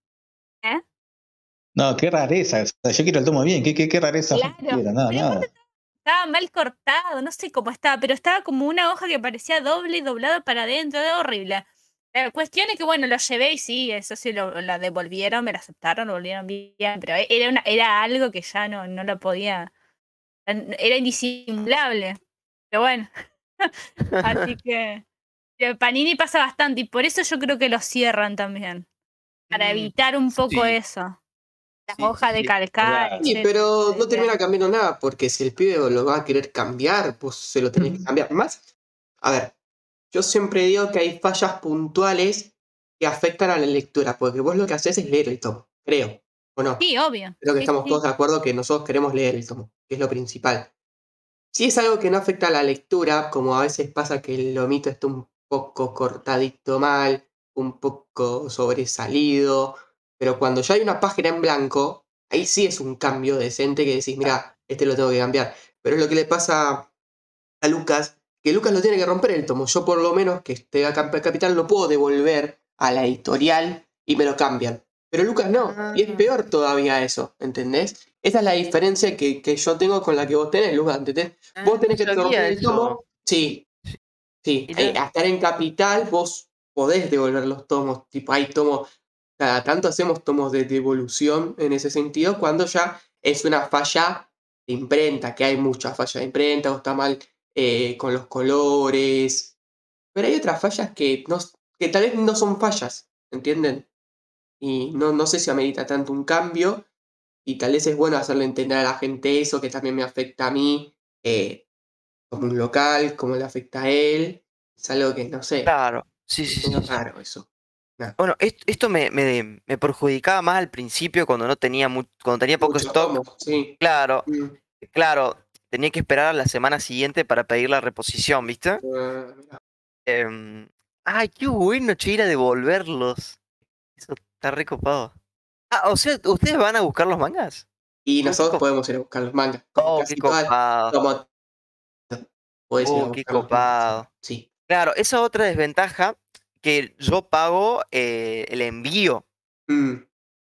No, qué rareza. o sea, yo quiero el tomo bien. ¿Qué, qué, qué rareza Claro? Nada, pero nada. Estaba mal cortado, no sé cómo estaba, pero estaba como una hoja que parecía doble y doblada para adentro, era horrible. La cuestión es que, bueno, lo llevé y sí, eso sí, lo, la devolvieron, me la aceptaron, lo volvieron bien, pero era, una, era algo que ya no, no lo podía, era indisimulable. Pero bueno, así que Panini pasa bastante y por eso yo creo que lo cierran también, para Mm, evitar un poco sí. eso. Las Sí, hojas de calcar. Sí, pero no termina cambiando nada, porque si el pibe lo va a querer cambiar, pues se lo tenés que cambiar. Más, a ver, yo siempre digo que hay fallas puntuales que afectan a la lectura, porque vos lo que haces es leer el tomo, creo, ¿o no? Sí, obvio. Creo que sí, estamos sí. todos de acuerdo que nosotros queremos leer el tomo, que es lo principal. Si es algo que no afecta a la lectura, como a veces pasa que el lomito está un poco cortadito mal, un poco sobresalido, pero cuando ya hay una página en blanco, ahí sí es un cambio decente que decís, mira, este lo tengo que cambiar. Pero es lo que le pasa a Lucas, que Lucas lo tiene que romper el tomo. Yo por lo menos, que esté en Capital, lo puedo devolver a la editorial y me lo cambian. Pero Lucas no, y es Ah. peor todavía eso, ¿entendés? Esa es la diferencia que, que yo tengo con la que vos tenés, Lucas, ¿entendés? Vos Ah, tenés que romper el tomo. Sí, sí. Mirá. Eh, a estar en Capital, vos podés devolver los tomos. Tipo, hay tomos, cada tanto hacemos tomos de devolución en ese sentido, cuando ya es una falla de imprenta, que hay mucha falla de imprenta, o está mal eh, con los colores. Pero hay otras fallas que, no, que tal vez no son fallas, ¿entienden? Y no, no sé si amerita tanto un cambio. Y tal vez es bueno hacerle entender a la gente eso, que también me afecta a mí, eh, como un local, como le afecta a él. Es algo que no sé. Claro, sí, sí, Es sí. sí. raro eso. Bueno, est- esto me, me, me perjudicaba más al principio cuando no tenía mu- cuando tenía poco Mucho stock. sí. Claro, Mm, claro, tenía que esperar a la semana siguiente para pedir la reposición, ¿viste? eh, mirá. Em, ay, qué bueno, che, ir a devolverlos. Eso está recopado. Ah, o sea, ¿ustedes van a buscar los mangas? Y nosotros podemos ir a buscar los mangas. Oh, qué copado. como- Oh, qué mangas, copado. Sí. Claro, esa otra desventaja que yo pago eh, el envío. Mm.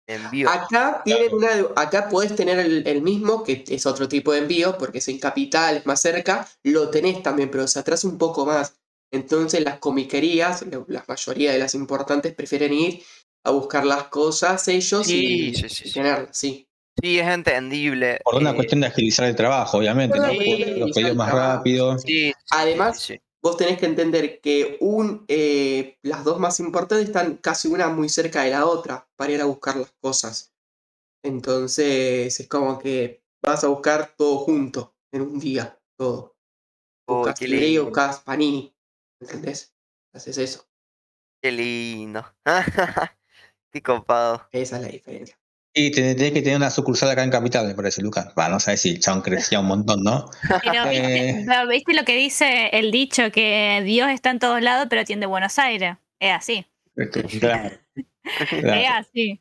el envío. Acá tienen una, acá podés tener el, el mismo, que es otro tipo de envío, porque es en capital, es más cerca, lo tenés también, pero se atrasa un poco más. Entonces las comiquerías, la, mayoría de las importantes, prefieren ir a buscar las cosas ellos Sí, y, sí, sí, y sí. tenerlas, sí. Sí, es entendible. Por una eh, cuestión de agilizar el trabajo, obviamente, ¿no? Los pedidos más rápido. sí. sí, sí, Además, sí, sí. Vos tenés que entender que un, eh, las dos más importantes están casi una muy cerca de la otra para ir a buscar las cosas. Entonces es como que vas a buscar todo junto en un día, todo. Oh, Buscas Panini, ¿entendés? Haces eso. Qué lindo. Qué copado. Esa es la diferencia. Y tenés tenés que tener una sucursal acá en Capital, me parece, Lucas. Va, no sabes si el chabón crecía un montón, ¿no? Pero ¿viste, Eh. pero ¿viste lo que dice el dicho, que Dios está en todos lados, pero atiende Buenos Aires. Es así. Claro. Es así.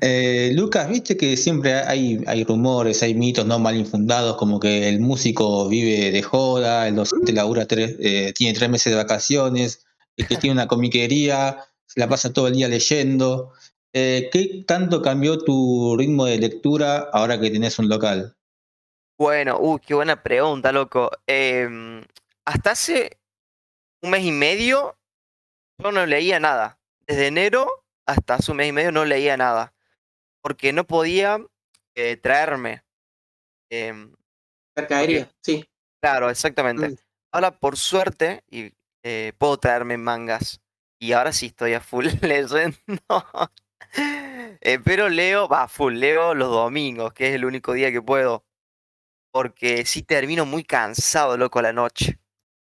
Eh, Lucas, viste que siempre hay, hay rumores, hay mitos no mal infundados, como que el músico vive de joda, el docente labura tres, eh, tiene tres meses de vacaciones, el que tiene una comiquería, se la pasa todo el día leyendo. Eh, ¿Qué tanto cambió tu ritmo de lectura ahora que tenés un local? Bueno, uy, qué buena pregunta, loco. Em, hasta hace un mes y medio yo no leía nada. Desde enero hasta hace un mes y medio no leía nada. Porque no podía eh, traerme. em, Mercadería, sí. claro, exactamente. Mm. Ahora, por suerte, y, eh, puedo traerme mangas. Y ahora sí estoy a full leyendo. Eh, pero leo, va, full, leo los domingos, que es el único día que puedo. Porque sí termino muy cansado, loco, a la noche.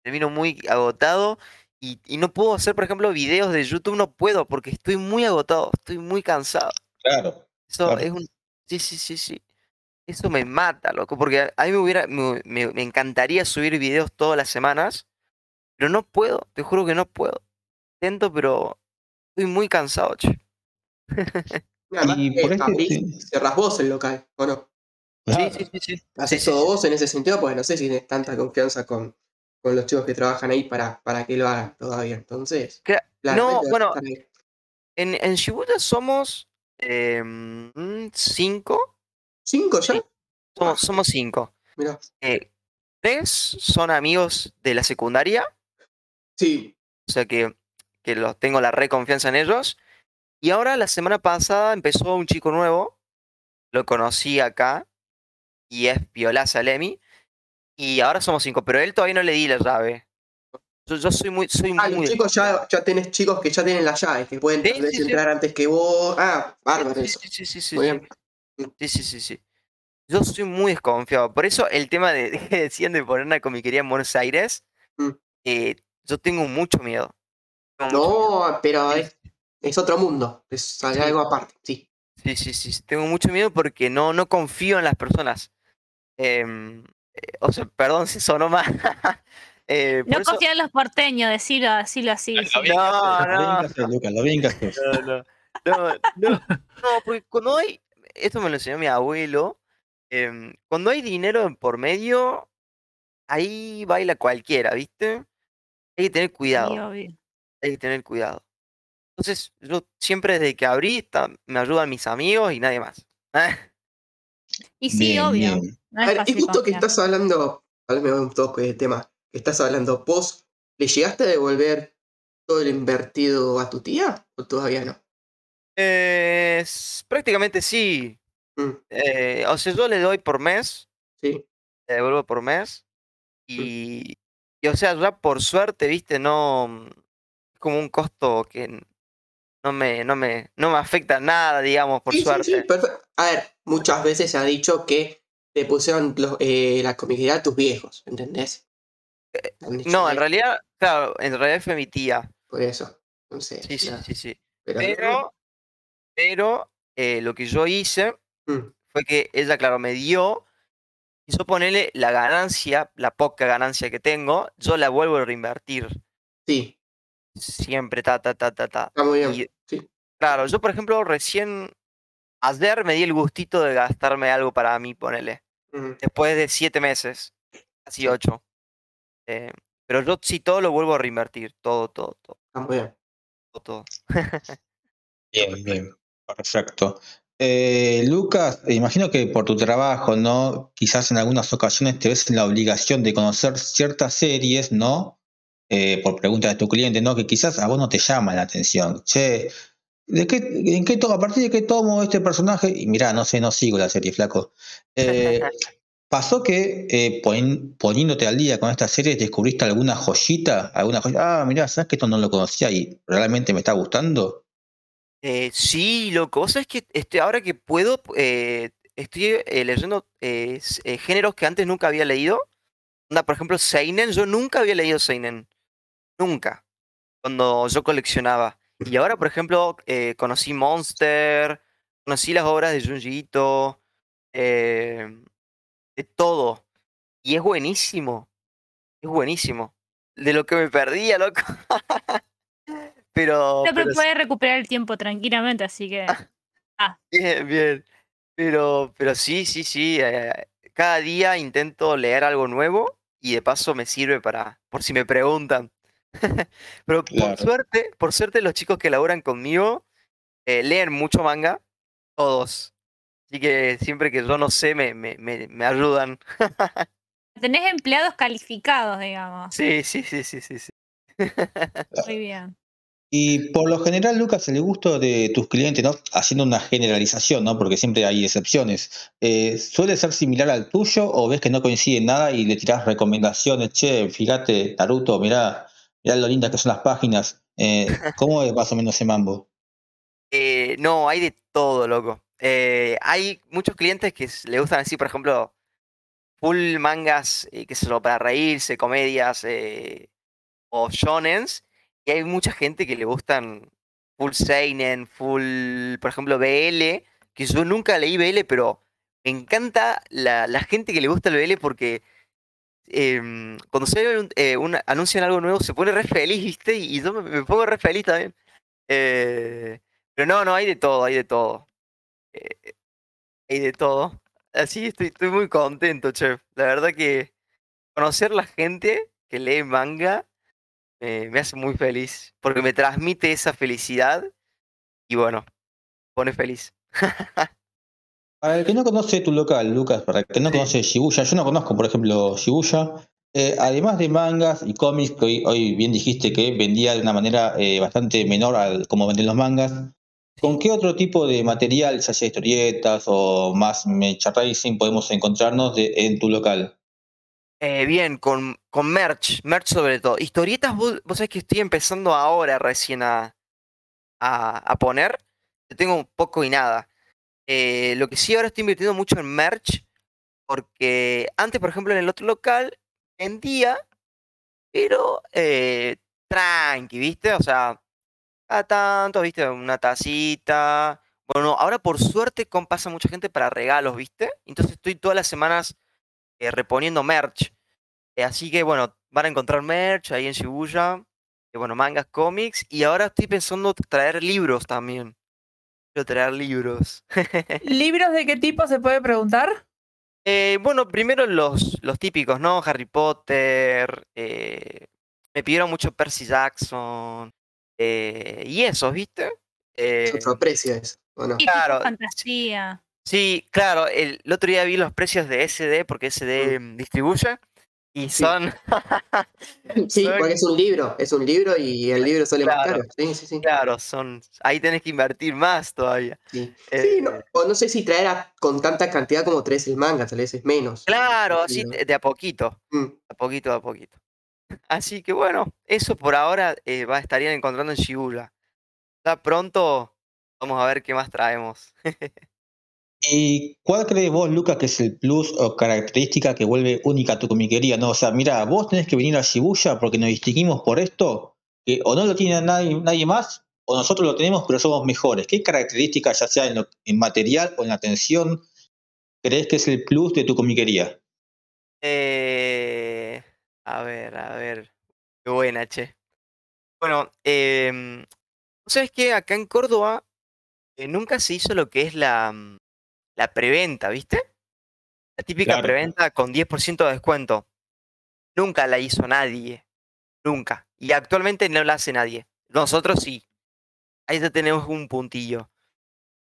Termino muy agotado y, y no puedo hacer, por ejemplo, videos de YouTube, no puedo porque estoy muy agotado, estoy muy cansado. Claro. Eso Claro. es un. Sí, sí, sí, sí. Eso me mata, loco, porque a- mí me hubiera, me, me- me encantaría subir videos todas las semanas, pero no puedo, te juro que no puedo. Intento, pero estoy muy cansado, che. Y por abrís, sí. cerrás vos el local, ¿o no? Claro. Sí, sí, sí, sí. Haces todo sí. vos en ese sentido, pues no sé si tienes tanta confianza con, con los chicos que trabajan ahí para, para que lo hagan todavía. Entonces, No, bueno, en, en Shibuya somos mm, cinco. ¿Cinco ya? Sí. Somos, somos cinco. Mirá. Eh, tres son amigos de la secundaria, Sí, o sea que, que los tengo la re confianza en ellos. Y ahora la semana pasada empezó un chico nuevo, lo conocí acá, y es Viola Salemi. Y ahora somos cinco, pero él todavía no le di la llave. Yo, yo soy muy, soy Ah, muy chicos ya, ya tenés chicos que ya tienen la llave, que pueden Sí, entrar antes que vos. Ah, bárbaro Sí, eso. sí, sí, sí, sí, Muy sí. bien. Sí, sí, sí, sí. Yo soy muy desconfiado. Por eso el tema de, de que decían de poner una comiquería en Buenos Aires, Mm. eh, yo tengo mucho miedo. Tengo mucho miedo. No, pero es, es otro mundo. Es Sí. algo aparte, sí. Sí, sí, sí, Tengo mucho miedo porque no, no confío en las personas. Em, eh, o sea, perdón si sonó mal. Eh, No eso- confía en los porteños, decirlo, decirlo así. Lo bien No, no. lo bien. No, no, no, no, no, porque cuando hay, esto me lo enseñó mi abuelo, em, cuando hay dinero por medio, ahí baila cualquiera, ¿viste? Hay que tener Sí, cuidado, obvio. hay que tener cuidado. Entonces, yo siempre desde que abrí, está- me ayudan mis amigos y nadie más. Y sí, Bien, obvio. bien. No A es ver, y fácil justo que estás hablando, háblame un toque de tema, que estás hablando, ¿vos le llegaste a devolver todo el invertido a tu tía o todavía no? Eh, prácticamente sí. Mm, Eh, o sea, yo le doy por mes, sí, le devuelvo por mes. Y, y, o sea, ya por suerte, viste, no. Es como un costo que no me, no me, no me afecta nada, digamos, por Sí, suerte. sí. A ver, muchas veces se ha dicho que te pusieron los- eh, la comiquería a tus viejos, ¿entendés? Dicho No, en realidad, claro, en realidad fue mi tía. Por eso. Entonces, Sí, sí, sí, sí. pero- Pero, pero eh, lo que yo hice Mm, fue que ella, claro, me dio. Y yo ponerle la ganancia, la poca ganancia que tengo, yo la vuelvo a reinvertir. sí, Siempre, ta, ta, ta, ta, ta. está muy bien. Y- sí. Claro, yo por ejemplo recién ayer me di el gustito de gastarme algo para mí, ponele. Después de siete meses, casi ocho. Eh, pero yo sí todo lo vuelvo a reinvertir, todo, todo, todo, está muy bien. todo, todo. Bien, bien, perfecto. Eh, Lucas, imagino que por tu trabajo, ¿no? Quizás en algunas ocasiones te ves en la obligación de conocer ciertas series, ¿no? Eh, por preguntas de tu cliente, ¿no? Que quizás a vos no te llaman la atención. Che, ¿de qué, en qué a partir de qué tomo este personaje? Y mirá, no sé, no sigo la serie, flaco. Eh, ¿Pasó que eh, poni- poniéndote al día con esta serie descubriste alguna joyita? ¿Alguna joyita? Ah, mirá, ¿sabes que esto no lo conocía y realmente me está gustando? Eh, sí, lo cosa es que este, ahora que puedo, eh, estoy leyendo géneros que antes nunca había leído. Por ejemplo, Seinen, yo nunca había leído Seinen. Nunca. Cuando yo coleccionaba. Y ahora, por ejemplo, eh, conocí Monster, conocí las obras de Junji Ito, eh, de todo. Y es buenísimo. Es buenísimo. De lo que me perdía, loco. pero, No, pero pero puedes recuperar el tiempo tranquilamente, así que. Bien, bien. Pero, pero sí, sí, sí. eh, cada día intento leer algo nuevo y de paso me sirve para, por si me preguntan. Pero Claro. por suerte, por suerte los chicos que laburan conmigo eh, leen mucho manga, todos. Así que siempre que yo no sé, me, me, me, me ayudan. Tenés empleados calificados, digamos. Sí, sí, sí, sí, sí, sí. Muy bien. Y por lo general, Lucas, el gusto de tus clientes, ¿no? Haciendo una generalización, ¿no? Porque siempre hay excepciones. eh, ¿Suele ser similar al tuyo o ves que no coincide en nada y le tirás recomendaciones? Che, fíjate, Naruto, mirá, mirá lo lindas que son las páginas. Eh, ¿Cómo es más o menos ese mambo? Eh, no, hay de todo, loco. Eh, hay muchos clientes que le gustan así, por ejemplo, full mangas, que se para reírse, comedias o shonens. Y hay mucha gente que le gustan full seinen, full, por ejemplo, BL, que yo nunca leí BL, pero me encanta la, la gente que le gusta el BL porque em, cuando se un, eh, un- anuncian algo nuevo se pone re feliz, ¿viste? Y, yo me, pongo re feliz también. Eh, pero no, no, hay de todo, hay de todo. Eh, hay de todo. Así estoy, estoy muy contento, che. La verdad que conocer la gente que lee manga me hace muy feliz, porque me transmite esa felicidad y bueno, pone feliz. Para el que no conoce tu local, Lucas, para el que no conoce Shibuya, yo no conozco, por ejemplo, Shibuya. eh, además de mangas y cómics, que hoy, hoy bien dijiste que vendía de una manera eh, bastante menor al como venden los mangas, ¿con qué otro tipo de material, ya sea historietas o más merchandising, podemos encontrarnos de- en tu local? Eh, bien, con, con merch, merch sobre todo. Historietas, vos, vos sabés que estoy empezando ahora recién a, a, a poner. Yo tengo un poco y nada. Eh, lo que sí ahora estoy invirtiendo mucho en merch, porque antes, por ejemplo, en el otro local vendía, pero eh, tranqui, ¿viste? O sea, a tanto, ¿viste? Una tacita. Bueno, ahora por suerte pasa mucha gente para regalos, ¿viste? Entonces estoy todas las semanas eh, reponiendo merch. Eh, así que bueno, van a encontrar merch ahí en Shibuya. eh, bueno, mangas, cómics. Y ahora estoy pensando traer libros también. Quiero traer libros. ¿Libros de qué tipo se puede preguntar? Eh, bueno, primero los, los típicos, ¿no? Harry Potter. eh, me pidieron mucho Percy Jackson. eh, y esos, ¿viste? Es otro precio eso, ¿o no? Y tipo Claro. fantasía. Sí, claro, el, el otro día vi los precios de SD porque SD mm, distribuye y Sí. son, Sí, porque es un libro, es un libro y el libro sale más Claro. caro. Sí, sí, sí. claro, son, ahí tenés que invertir más todavía. Sí, Eh, Sí, no, o no sé si traer a- con tanta cantidad como traes el manga, tal vez es menos. Claro, así de de a poquito, Mm. a poquito, a poquito. Así que bueno, eso por ahora eh, va, estarían encontrando en Shibuya. Ya pronto vamos a ver qué más traemos. ¿Y cuál crees vos, Lucas, que es el plus o característica que vuelve única tu comiquería? No, o sea, mira, vos tenés que venir a Shibuya porque nos distinguimos por esto, o no lo tiene nadie, nadie más, o nosotros lo tenemos, pero somos mejores. ¿Qué características, ya sea en, material o en atención, crees que es el plus de tu comiquería? Eh, a ver, a ver. Qué buena, che. Bueno, em, ¿sabes qué? Acá en Córdoba eh, nunca se hizo lo que es la, mm, la preventa, ¿viste? La típica Claro. preventa con 10% de descuento. Nunca la hizo nadie. Nunca. Y actualmente no la hace nadie. Nosotros sí. Ahí ya tenemos un puntillo.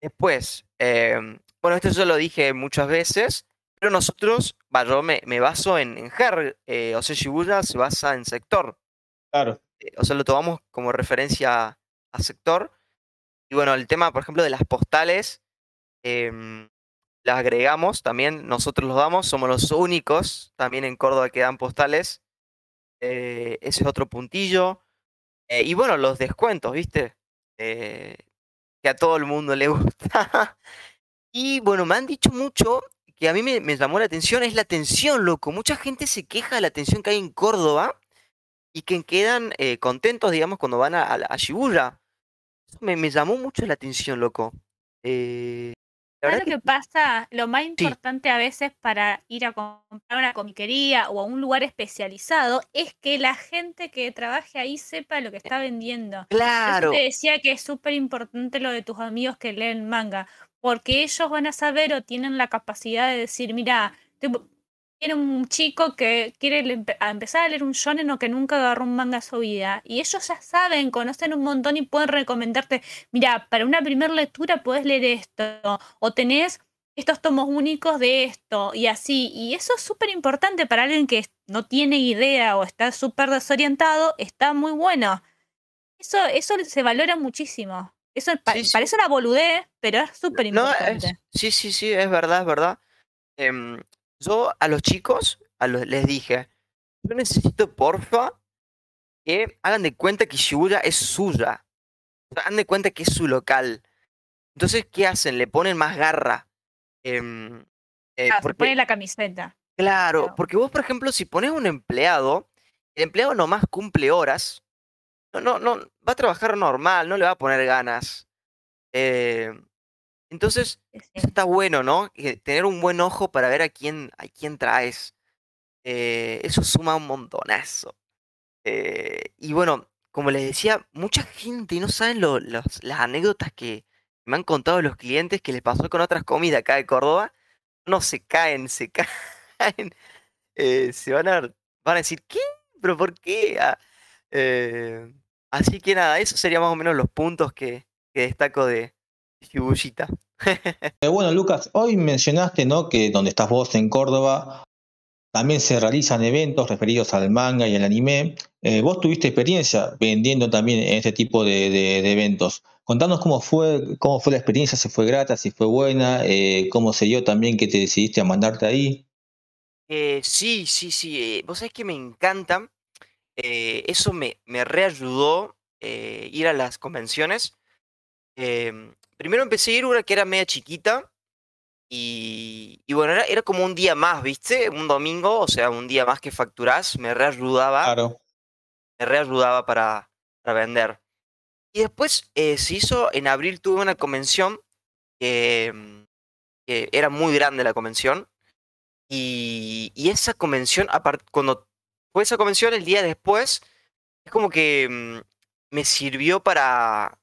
Después, em, bueno, esto yo lo dije muchas veces, pero nosotros, yo me, me baso en, en Her, eh, o sea, Shibuya se basa en sector. Claro. eh, o sea, lo tomamos como referencia a sector. Y bueno, el tema, por ejemplo, de las postales, em, las agregamos también, nosotros los damos, somos los únicos también en Córdoba que dan postales. eh, ese es otro puntillo. Eh, y bueno, los descuentos, ¿viste? Eh, que a todo el mundo le gusta. y bueno, me han dicho mucho que a mí me, llamó la atención, es la atención, loco. Mucha gente se queja de la atención que hay en Córdoba y que quedan contentos, digamos, cuando van a, a, a Shibuya. Eso me, me llamó mucho la atención, loco. Eh, ¿Sabes verdad lo que pasa? Lo más Sí. importante a veces para ir a comprar una comiquería o a un lugar especializado es que la gente que trabaje ahí sepa lo que está vendiendo. Claro, te decía que es súper importante lo de tus amigos que leen manga, porque ellos van a saber o tienen la capacidad de decir, mira, tiene un chico que quiere a empezar a leer un shonen o que nunca agarró un manga en su vida, y ellos ya saben, conocen un montón y pueden recomendarte, mira, para una primera lectura puedes leer esto, o tenés estos tomos únicos de esto, y así, y eso es súper importante para alguien que no tiene idea o está súper desorientado, está muy bueno. Eso, eso se valora muchísimo. Eso pa- Sí, sí. parece una boludez, pero es súper No, importante. es- sí, sí, sí, es verdad, es verdad. Em, yo a los chicos a los, les dije, yo necesito, porfa, que hagan de cuenta que Shibuya es suya. O sea, hagan de cuenta que es su local. Entonces, ¿qué hacen? Le ponen más garra. Eh, Ah, se porque- pone la camiseta. Claro, Claro. porque vos, por ejemplo, si pones un empleado, el empleado nomás cumple horas, no, no, no, va a trabajar normal, no le va a poner ganas. Eh, Entonces, Sí, eso está bueno, ¿no? Que tener un buen ojo para ver a quién, a quién traes. Eh, eso suma un montonazo. Eh, y bueno, como les decía, mucha gente no saben lo- los- las anécdotas que me han contado los clientes que les pasó con otras comidas acá de Córdoba. No se caen, se caen. eh, se van a, van a decir, ¿qué? ¿Pero por qué? Ah, eh, así que nada, esos serían más o menos los puntos que, que destaco de Shibushita. Eh, bueno, Lucas, hoy mencionaste ¿no? que donde estás vos en Córdoba también se realizan eventos referidos al manga y al anime. Eh, vos tuviste experiencia vendiendo también en este tipo de, de- de eventos. Contanos cómo fue, cómo fue la experiencia, si fue grata, si fue buena, eh, cómo se dio también que te decidiste a mandarte ahí. Eh, sí, sí, sí. vos sabés que me encanta. eso me, me reayudó ir a las convenciones. Primero empecé a ir una que era media chiquita. Y, y bueno, era, era como un día más, ¿viste? Un domingo, o sea, un día más que facturás. Me reayudaba. Claro. me reayudaba para, para vender. Y después eh, se hizo, en abril tuve una convención que, que era muy grande la convención. Y, y esa convención, apart- cuando fue esa convención, el día después, es como que mm, me sirvió para...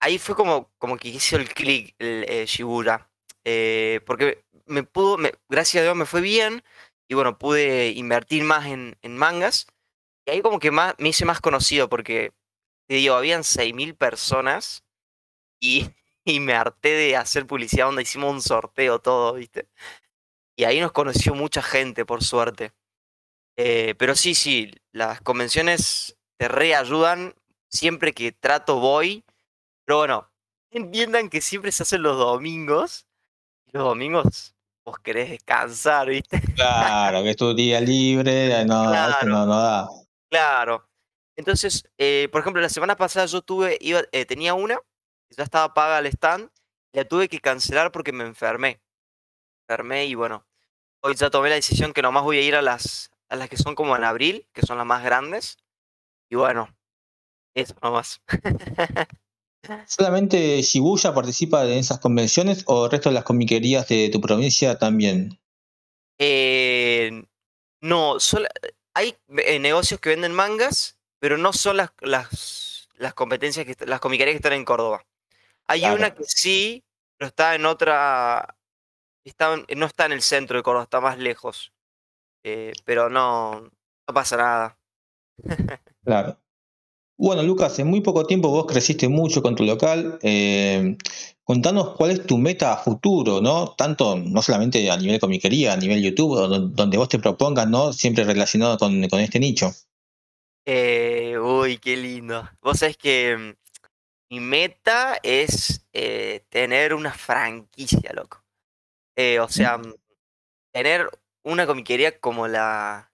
Ahí fue como, como que hizo el clic el eh, Shibura. eh, porque me pudo, me- gracias a Dios me fue bien. Y bueno, pude invertir más en, en mangas. Y ahí como que más, me hice más conocido porque, te digo, habían 6.000 personas y, y me harté de hacer publicidad donde hicimos un sorteo todo, ¿viste? Y ahí nos conoció mucha gente, por suerte. Eh, pero sí, sí, las convenciones te reayudan. Siempre que trato voy. Pero bueno, entiendan que siempre se hacen los domingos. Y los domingos vos querés descansar, ¿viste? Claro, que es tu día libre, no, Claro. no, no da. Claro. Entonces, eh, por ejemplo, la semana pasada yo tuve, iba, eh, tenía una, ya estaba paga al stand, la tuve que cancelar porque me enfermé. Me enfermé y bueno, hoy ya tomé la decisión que nomás voy a ir a las, a las que son como en abril, que son las más grandes. Y bueno, eso nomás. ¿Solamente Shibuya participa en esas convenciones o el resto de las comiquerías de tu provincia también? Eh, no, hay eh, negocios que venden mangas, pero no son las, las, las competencias, que, las comiquerías que están en Córdoba. Hay Claro. una que sí, pero está en otra, está, no está en el centro de Córdoba, está más lejos. Eh, pero no, no pasa nada. Claro. Bueno, Lucas, en muy poco tiempo vos creciste mucho con tu local. eh, contanos cuál es tu meta a futuro, ¿no? Tanto, no solamente a nivel comiquería, a nivel YouTube, donde vos te propongas, ¿no? Siempre relacionado con, con este nicho. Eh, uy, qué lindo. Vos sabés que mm, mi meta es eh, tener una franquicia, loco. Eh, o sea, mm, tener una comiquería como la.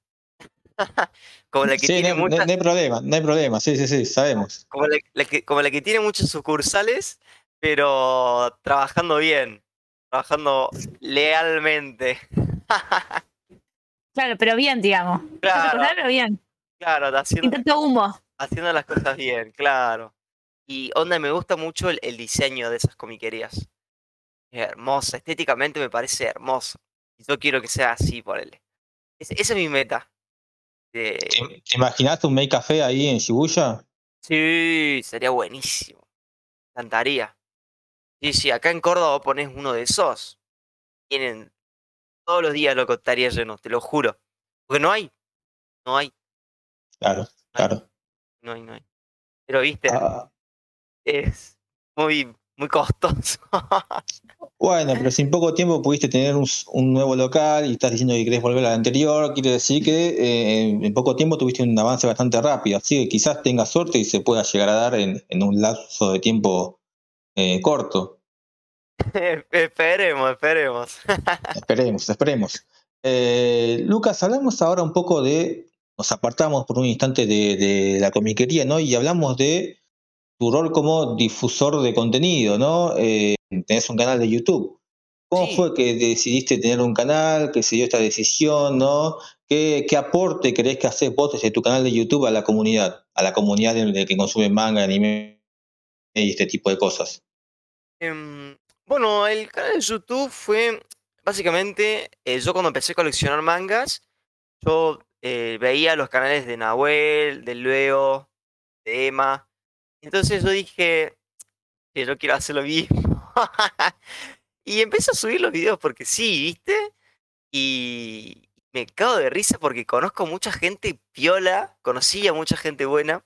como la que Sí, tiene no, muchas. no hay problema, no hay problema, sí, sí, sí, sabemos. Como la, la que, como la que tiene muchas sucursales, pero trabajando bien. Trabajando lealmente. Claro, pero bien, digamos. Claro, Claro, bien. claro, haciendo, Intento humo. haciendo las cosas bien, claro. Y onda, me gusta mucho el, el diseño de esas comiquerías. Es hermosa, estéticamente me parece hermoso. Y yo quiero que sea así, por él. esa es mi meta. ¿Te, te imaginaste un make café ahí en Shibuya? sí, sería buenísimo. Me encantaría. Sí, sí, acá en Córdoba pones uno de esos. Tienen todos los días lo estaría lleno, te lo juro. Porque no hay. No hay, Claro, claro. no hay, no hay. Pero viste, Ah, es muy, muy costoso. bueno, pero si en poco tiempo pudiste tener un, un nuevo local y estás diciendo que querés volver al anterior, quiere decir que eh, en- en poco tiempo tuviste un avance bastante rápido. Así que quizás tengas suerte y se pueda llegar a dar en, en un lapso de tiempo eh, corto. esperemos, esperemos. Esperemos, esperemos. Eh, Lucas, hablamos ahora un poco de, nos apartamos por un instante de, de la comiquería, ¿no? Y hablamos de tu rol como difusor de contenido, ¿no? Eh, tenés un canal de YouTube. ¿Cómo Sí. fue que decidiste tener un canal, que se dio esta decisión, ¿no? ¿Qué, qué aporte crees que haces vos desde tu canal de YouTube a la comunidad, a la comunidad de, de que consume manga, anime y este tipo de cosas? Em, Bueno, el canal de YouTube fue básicamente, eh, yo cuando empecé a coleccionar mangas, yo eh, veía los canales de Nahuel, de Leo, de Emma. Entonces yo dije que yo quiero hacer lo mismo. y empecé a subir los videos porque sí, ¿viste? Y me cago de risa porque conozco mucha gente piola, conocí a mucha gente buena.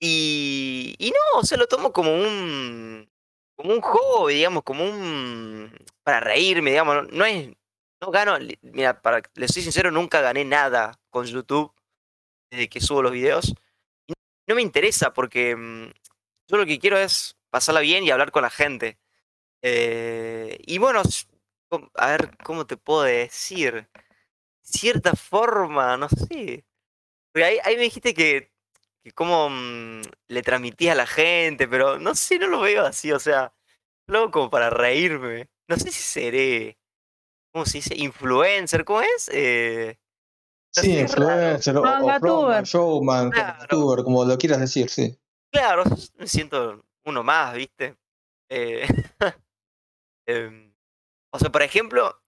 Y, no, se lo tomo como un, como un hobby, digamos, como un... para reírme, digamos, no, es... No gano, mira, para, le soy sincero, nunca gané nada con YouTube desde que subo los videos. No me interesa porque mm, yo lo que quiero es pasarla bien y hablar con la gente. Eh, y bueno, a ver, ¿cómo te puedo decir? Cierta forma, no sé. Porque ahí, me dijiste que que cómo mm, le transmitía a la gente, pero no sé, no lo veo así, o sea, luego como para reírme. No sé si seré, ¿cómo se dice? Influencer, ¿cómo es? Eh, sí, influencer o, o showman, claro. como lo quieras decir, sí. Claro, me siento uno más, ¿viste? Eh, em, o sea, por ejemplo,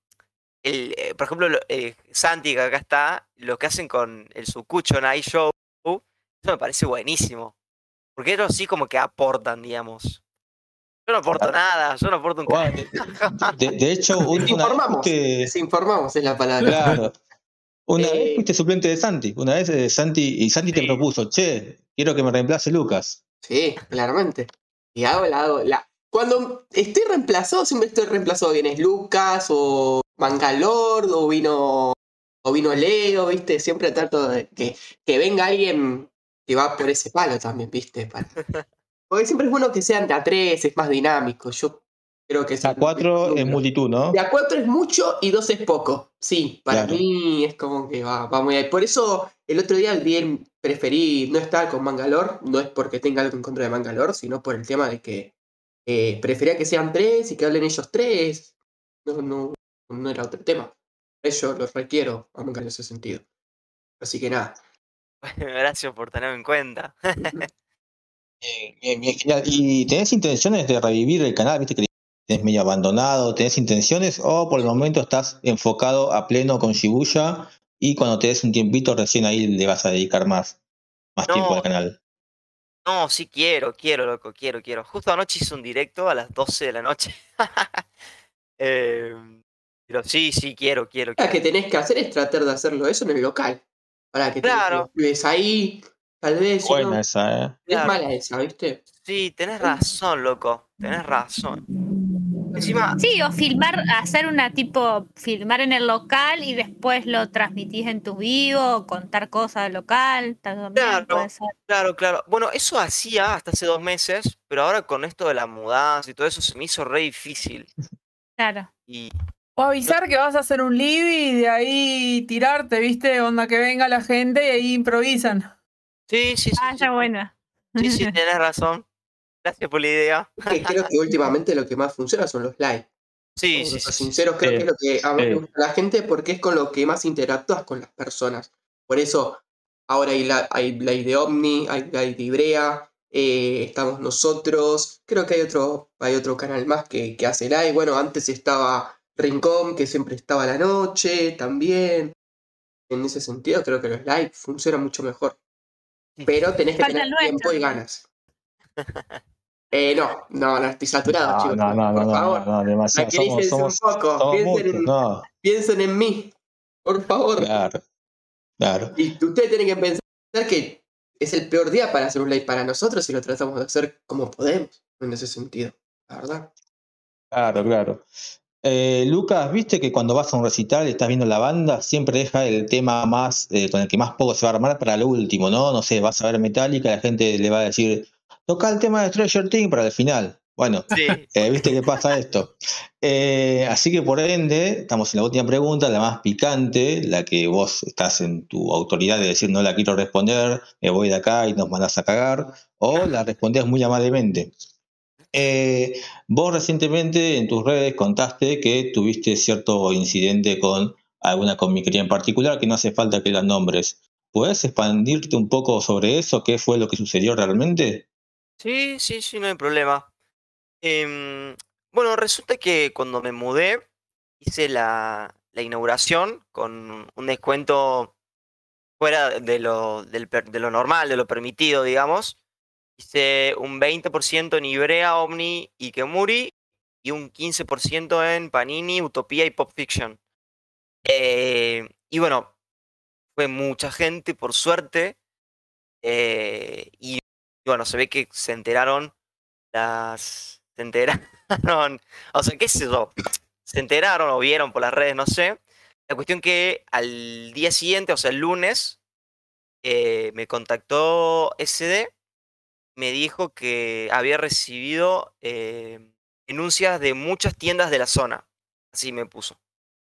el, eh, por ejemplo, Santi, que acá está, lo que hacen con el Sucucho Night Show, eso me parece buenísimo. Porque ellos sí como que aportan, digamos. Yo no aporto nada, yo no aporto un bueno, de, de, hecho, informamos, informamos es la palabra. Claro. Una vez eh, fuiste suplente de Santi, una vez eh, Santi, y Santi te propuso, che, quiero que me reemplace Lucas. Sí, claramente. Y hago la hago. La... Cuando estoy reemplazado, siempre estoy reemplazado. Vienes Lucas o Mangalord o vino o vino Leo, ¿viste? Siempre trato de que, que venga alguien que va por ese palo también, ¿viste? Porque siempre es bueno que sean de a tres, es más dinámico. Yo creo que es. A cuatro es multitud, ¿no? De a cuatro es mucho y dos es poco. Sí, para mí es como que va, va muy ahí. Por eso el otro día bien preferí no estar con Mangalor, no es porque tenga algo en contra de Mangalor, sino por el tema de que eh, prefería que sean tres y que hablen ellos tres. No, no, no era otro tema. Eso lo requiero a Mangalor en ese sentido. Así que nada. Gracias por tenerme en cuenta. bien, bien, genial. ¿Y tenés intenciones de revivir el canal? ¿Viste que tenés medio abandonado? ¿Tenés intenciones? ¿O por el momento estás enfocado a pleno con Shibuya y cuando te des un tiempito recién ahí le vas a dedicar más, más tiempo al canal? No, sí quiero, quiero, loco, quiero, quiero. Justo anoche hice un directo a las 12 de la noche. Em, pero sí, sí, quiero, quiero. Lo que tenés que hacer es tratar de hacerlo eso en el local. Para que claro. te ves ahí, tal vez. Buena esa, ¿eh? Es mala esa, ¿viste? Sí, tenés razón, loco. Tenés razón. Encima. Sí, o filmar, hacer una tipo, filmar en el local y después lo transmitís en tu vivo, contar cosas del local. Claro, claro, claro. Bueno, eso hacía hasta hace dos meses, pero ahora con esto de la mudanza y todo eso se me hizo re difícil. Claro. Y o avisar que vas a hacer un live y de ahí tirarte, ¿viste? Onda que venga la gente y ahí improvisan. Sí, sí, sí. Ah, ya buena. Sí, sí, tienes razón. Gracias por la idea. creo que últimamente lo que más funciona son los live. Sí, sí, sí. Sinceros, creo que es lo que a mí me gusta la gente porque es con lo que más interactúas con las personas. Por eso ahora hay, la, hay Live de Omni, hay Live de Ibrea, eh, estamos nosotros. Creo que hay otro, hay otro canal más que, que hace live. Bueno, antes estaba Rincón, que siempre estaba a la noche, también. En ese sentido, creo que los live funcionan mucho mejor. Pero tenés que tener tiempo y ganas. Eh, no, no, no estoy saturado, chicos. No, no, por no, favor. no, no, demasiado. Somos, un poco. piensen, en, no. piensen en mí, por favor. Claro, claro. Y ustedes tienen que pensar que es el peor día para hacer un live para nosotros y lo tratamos de hacer como podemos, en ese sentido, la verdad. Claro, claro. Eh, Lucas, viste que cuando vas a un recital y estás viendo la banda, siempre deja el tema más, eh, con el que más poco se va a armar para lo último, ¿no? No sé, vas a ver Metallica, la gente le va a decir, toca el tema de Stranger Things para el final. Bueno, eh, viste que pasa esto. así que por ende, estamos en la última pregunta, la más picante, la que vos estás en tu autoridad de decir no la quiero responder, me voy de acá y nos mandás a cagar, o la respondés muy amablemente. Eh, vos recientemente en tus redes contaste que tuviste cierto incidente con alguna comiquería en particular, que no hace falta que la nombres. ¿Puedes expandirte un poco sobre eso? ¿Qué fue lo que sucedió realmente? Sí, sí, sí, no hay problema. Em, bueno, resulta que cuando me mudé, hice la, inauguración con un descuento fuera de lo, de lo normal, de lo permitido, digamos. Hice un 20% en Ibrea, Omni y Kemuri y un 15% en Panini, Utopía y Pop Fiction. Eh, y bueno, fue mucha gente, por suerte. eh, y, y bueno, se ve que se enteraron las... Se enteraron, o sea, qué sé yo, se enteraron o vieron por las redes, no sé. La cuestión que al día siguiente, o sea, el lunes, eh, me contactó SD, me dijo que había recibido eh, denuncias de muchas tiendas de la zona. Así me puso.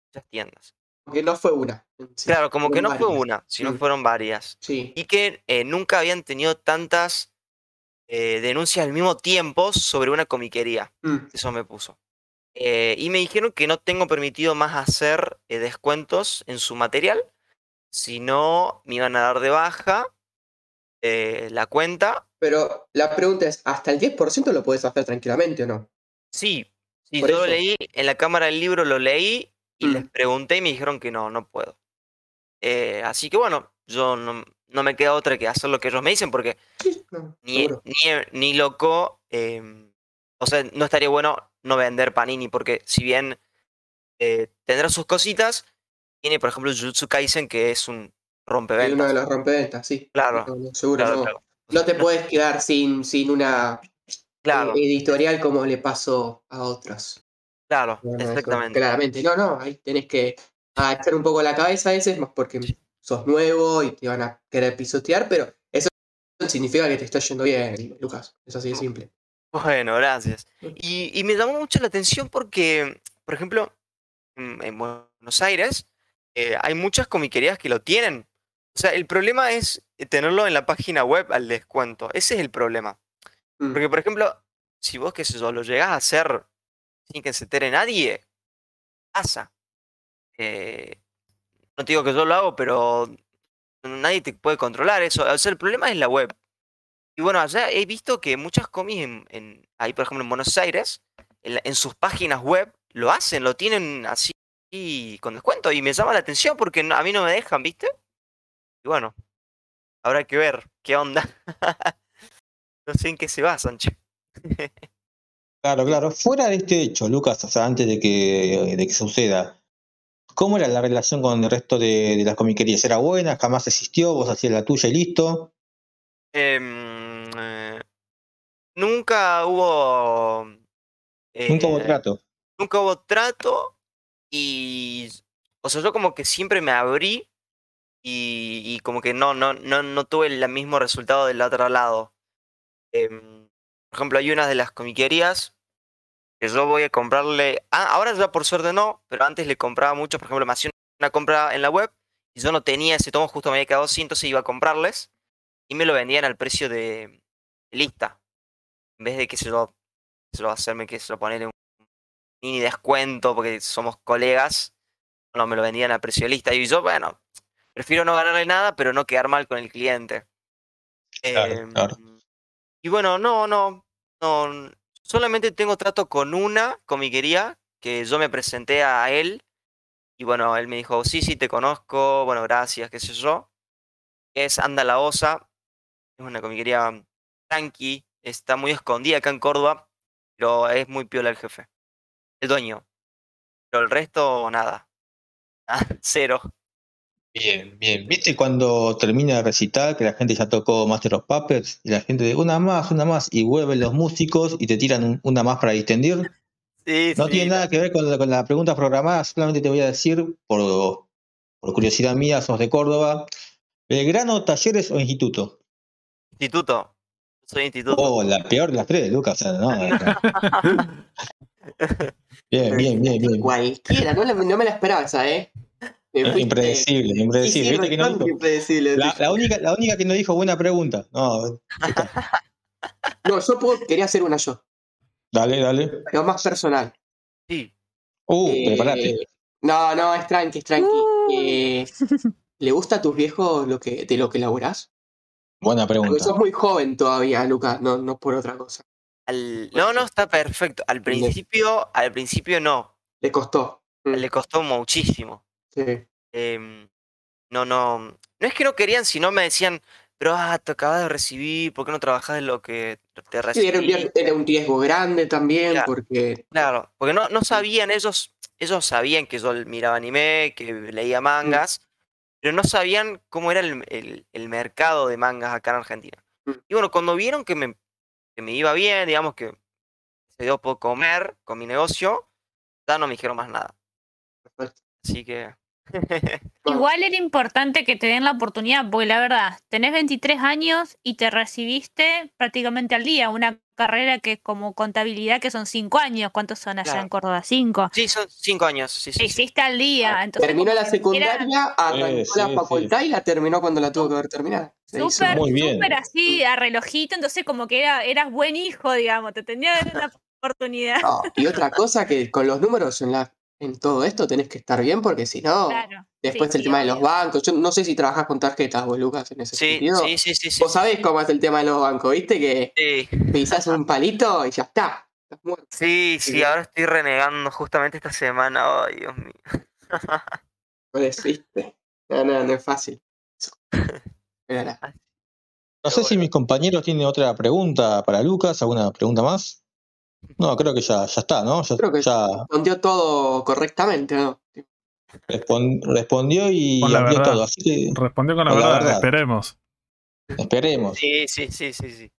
Muchas tiendas. Porque no fue una. sí. Claro, como que no fue una, sino Mm. fueron varias. Sí. Y que eh, nunca habían tenido tantas eh, denuncias al mismo tiempo sobre una comiquería. Mm. Eso me puso. Eh, y me dijeron que no tengo permitido más hacer eh, descuentos en su material, si no me iban a dar de baja eh, la cuenta. Pero la pregunta es, ¿hasta el 10% lo puedes hacer tranquilamente o no? Sí, sí, yo lo leí, en la cámara del libro lo leí y les Mm. pregunté y me dijeron que no, no puedo. Así que bueno, yo no, no me queda otra que hacer lo que ellos me dicen porque Sí, no, ni, ni, ni loco, em, o sea, no estaría bueno no vender Panini, porque si bien eh, tendrá sus cositas, tiene por ejemplo Jujutsu Kaisen, que es un Hay uno rompeventas. de los rompeventas, sí. Claro, No, seguro claro, no. claro. No te puedes quedar sin, sin una Claro, eh, editorial como le pasó a otros. claro, eso exactamente. claramente. No, no, ahí tenés que echar un poco la cabeza a veces, más porque sos nuevo y te van a querer pisotear, pero significa que te está yendo bien, Lucas. Es así de simple. Bueno, gracias. Y, y me llamó mucho la atención porque, por ejemplo, en, en Buenos Aires eh, hay muchas comiquerías que lo tienen. O sea, el problema es tenerlo en la página web al descuento. Ese es el problema. Mm. Porque, por ejemplo, si vos, qué sé yo, lo llegás a hacer sin que se entere nadie, pasa. Eh, no te digo que yo lo hago, pero nadie te puede controlar eso. O sea, el problema es la web. Y bueno, allá he visto que muchas cómics, en, ahí por ejemplo en Buenos Aires, en, en sus páginas web, lo hacen, lo tienen así con descuento. Y me llama la atención porque a mí no me dejan, ¿viste? Y bueno, habrá que ver qué onda. no sé en qué se basan, che. Claro, claro. Fuera de este hecho, Lucas, o sea, antes de que, de que suceda, ¿cómo era la relación con el resto de, de las comiquerías? ¿Era buena? ¿Jamás existió? ¿Vos hacías la tuya y listo? Em, eh, nunca hubo. Nunca hubo eh, trato. nunca hubo trato y o sea yo como que siempre me abrí y, y como que no no no no tuve el mismo resultado del otro lado Em, por ejemplo hay una de las comiquerías que yo voy a comprarle ah, ahora ya por suerte no pero antes le compraba mucho por ejemplo me hacía una compra en la web y yo no tenía ese tomo justo me había quedado sin entonces iba a comprarles y me lo vendían al precio de, lista en vez de que se lo, se lo hacerme que se lo poner un mini descuento porque somos colegas, no me lo vendían a precio de lista. Y yo, bueno, prefiero no ganarle nada, pero no quedar mal con el cliente. Claro, claro. Em, Y bueno, no, no, no. Solamente tengo trato con una comiquería que yo me presenté a él. Y bueno, él me dijo, sí, sí, te conozco, bueno, gracias, qué sé yo. Es Anda la Osa, es una comiquería tranqui, está muy escondida acá en Córdoba, pero es muy piola el jefe el dueño. Pero el resto, nada. Cero. Bien, bien. ¿Viste cuando termina de recitar que la gente ya tocó Master of Puppets y la gente de una más, una más y vuelven los músicos y te tiran un- una más para distendir? Sí, No sí, tiene nada que ver con la, con la pregunta programada, solamente te voy a decir, por, por curiosidad mía, sos de Córdoba, ¿Belgrano, Talleres o Instituto? Instituto. Soy instituto. Oh, la peor de las tres, Lucas. o sea, no, bien, bien, bien, bien. Cualquiera, no, no me la esperaba esa, ¿eh? Me fuiste- Impredecible, Sí, sí, impredecible. ¿Viste que no recontra dijo? impredecible. La, la única, la única que no dijo buena pregunta. No, No, yo puedo- quería hacer una yo, dale, dale. pero más personal. Sí. Uh, Eh, prepárate. No, no, es tranqui, es tranqui. Uh. Eh, ¿Le gusta a tus viejos lo que, de lo que laburás? Buena Porque pregunta. sos muy joven todavía, Lucas, no, no por otra cosa. Al- no, no, está perfecto. Al principio, al principio no. Le costó. Mm, Le costó muchísimo. Sí. Em, no, no. No es que no querían, sino me decían, pero ah, te acabas de recibir, ¿por qué no trabajas en lo que te Sí, era un, recibí? riesgo, era un riesgo grande también, Claro. porque Claro, porque no, no sabían, ellos, ellos sabían que yo miraba anime, que leía mangas, pero no sabían cómo era el, el- el mercado de mangas acá en Argentina. Mm. Y bueno, cuando vieron que me, que me iba bien, digamos que se dio por comer con mi negocio, ya no me dijeron más nada. Así que... Igual era importante que te den la oportunidad, porque la verdad, tenés 23 años y te recibiste prácticamente al día, una carrera que es como contabilidad, que son 5 años. ¿Cuántos son allá Claro. en Córdoba? 5. sí, son cinco años. Sí, sí, sí. Hiciste al día. Entonces, terminó la era secundaria, arrancó Sí, la sí, facultad y la terminó cuando la tuvo que haber terminado. Súper, súper así, a relojito, entonces como que era, eras buen hijo, digamos, te tenía que dar una oportunidad. No, y otra cosa que con los números en la en todo esto tenés que estar bien porque si no, Claro. después sí, el sí, tema de los bancos, yo no sé si trabajás con tarjetas vos, Lucas, en ese Sí, sentido. sí, sí, sí, sí. Vos sabés cómo es el tema de los bancos, ¿viste? Que Sí, pisás un palito y ya está. Estás muerto. sí, sí, ahora estoy renegando justamente esta semana. Ay, Dios mío. Por eso, ¿viste? No, no, no es fácil. No sé si mis compañeros tienen otra pregunta para Lucas, alguna pregunta más. No, creo que ya, ya está, ¿no? Ya, Creo que- ya Respondió todo correctamente, ¿no? respon- respondió y Con la amplió verdad. todo. Así que Respondió con la Con la verdad, esperemos. esperemos, Sí, sí, sí, sí, sí.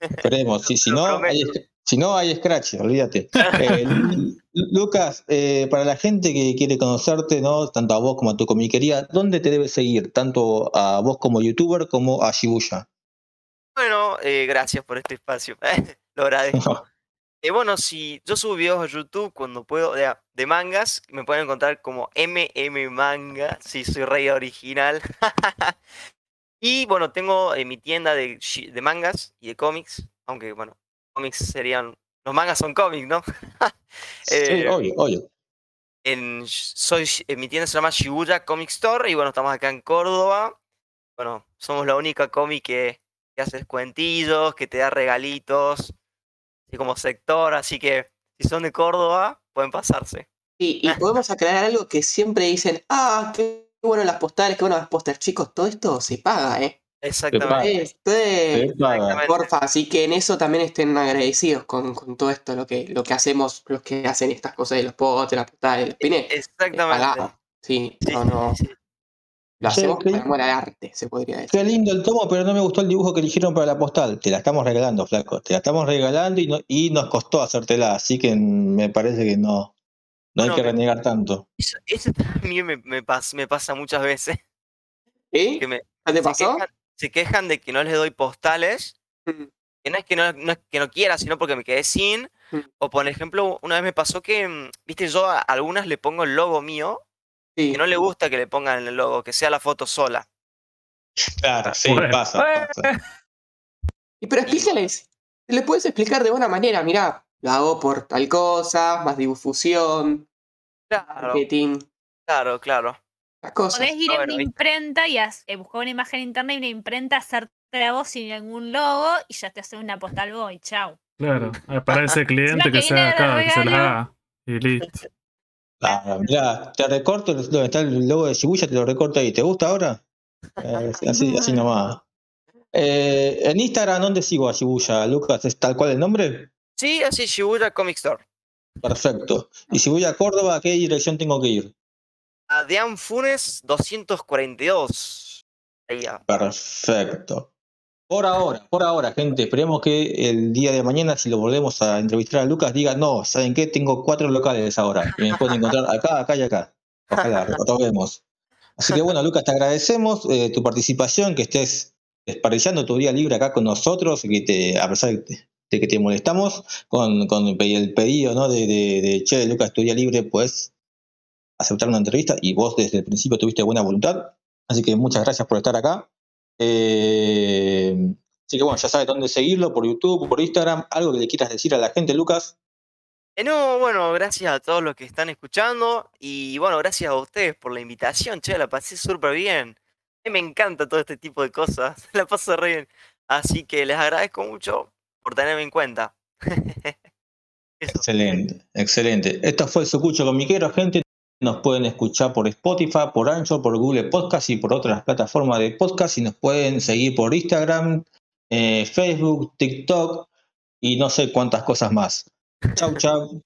esperemos. Si, si, no, hay, si no, hay scratch, olvídate. Eh, Lu- Lucas, eh, para la gente que quiere conocerte, ¿no? Tanto a vos como a tu comiquería, ¿dónde te debe seguir? Tanto a vos como youtuber como a Shibuya. Bueno, eh, gracias por este espacio. Lo agradezco. Eh, bueno, si yo subo videos a YouTube cuando puedo de, de mangas, me pueden encontrar como MM Manga, si soy rey original. y bueno, tengo eh, mi tienda de, mangas y de cómics, aunque bueno, cómics serían, los mangas son cómics, ¿no? Sí, Eh, obvio, obvio. en, soy, eh, mi tienda se llama Shibuya Comic Store y bueno, estamos acá en Córdoba. Bueno, somos la única cómic que, que hace cuentillos, que te da regalitos, así como sector, así que si son de Córdoba, pueden pasarse. Y, y podemos aclarar algo que siempre dicen, ah, qué bueno las postales, qué bueno las pósters. Chicos, todo esto se paga, ¿eh? Exactamente. Esto es... Te paga. Exactamente. Porfa, así que en eso también estén agradecidos con, con todo esto, lo que, lo que hacemos, los que hacen estas cosas de los pósters, las postales, los pines. Exactamente. Sí, Sí, no, no. sí, sí. Lo hacemos qué- por amor al arte, se podría decir. Qué lindo el tomo, pero no me gustó el dibujo que eligieron para la postal. Te la estamos regalando, flaco. Te la estamos regalando y, no- y nos costó hacértela, así que me parece que no, no hay que me- renegar tanto. Eso, eso también me, me, pas- me pasa muchas veces. ¿Sí? Que me, ¿Ya te se, pasó? quejan, se quejan de que no les doy postales Mm, que no es que no, no es que no quiera, sino porque me quedé sin. Mm. O por ejemplo, una vez me pasó que, mm, viste, yo a algunas le pongo el logo mío, Sí. que no le gusta que le pongan el logo, que sea la foto sola. Claro, sí, Bueno. pasa, pasa. Y pero explícales, le puedes explicar de buena manera, mirá, lo hago por tal cosa, más difusión, Claro, marketing, claro, claro. las cosas. Podés ir Ah, a una imprenta y eh, buscar una imagen en internet y una imprenta, hacerte la voz sin ningún logo y ya te hace una postal vos y chao. Claro, para ese cliente que sea acá, que se regalo. haga. Y listo. Ah, mirá, te recorto donde está el logo de Shibuya, te lo recorto ahí. ¿Te gusta ahora? Eh, así, así nomás. Eh, en Instagram, ¿dónde sigo a Shibuya, Lucas? ¿Es tal cual el nombre? Sí, así Shibuya Comic Store. Perfecto. Y si voy a Córdoba, ¿a qué dirección tengo que ir? A Dean Funes 242. Ahí ya. Perfecto. Por ahora, por ahora, gente, esperemos que el día de mañana, si lo volvemos a entrevistar a Lucas, diga, no, ¿saben qué? Tengo cuatro locales ahora. Y me pueden encontrar acá, acá y acá. Ojalá, lo vemos. Así que bueno, Lucas, te agradecemos eh, tu participación, que estés desperdiciando tu día libre acá con nosotros, y que te, a pesar de que- te molestamos con, el pedido ¿no? de, de, de, Lucas, tu día libre, pues aceptar una entrevista y vos desde el principio tuviste buena voluntad. Así que muchas gracias por estar acá. Eh, así que bueno, ya sabes dónde seguirlo, por YouTube, por Instagram. Algo que le quieras decir a la gente, Lucas. Eh, no, bueno, gracias a todos los que están escuchando y bueno, gracias a ustedes por la invitación, che, la pasé súper bien. A mí me encanta todo este tipo de cosas, la paso re bien. Así que les agradezco mucho por tenerme en cuenta. Excelente, excelente. Esto fue Sucucho Comiquero, gente. Nos pueden escuchar por Spotify, por Anchor, por Google Podcast y por otras plataformas de podcast. Y nos pueden seguir por Instagram, eh, Facebook, TikTok y no sé cuántas cosas más. Chau, chau.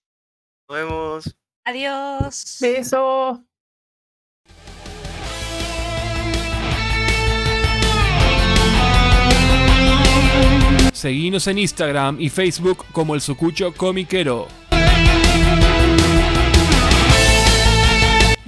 Nos vemos. Adiós. Beso. Seguinos en Instagram y Facebook como el Sucucho Comiquero.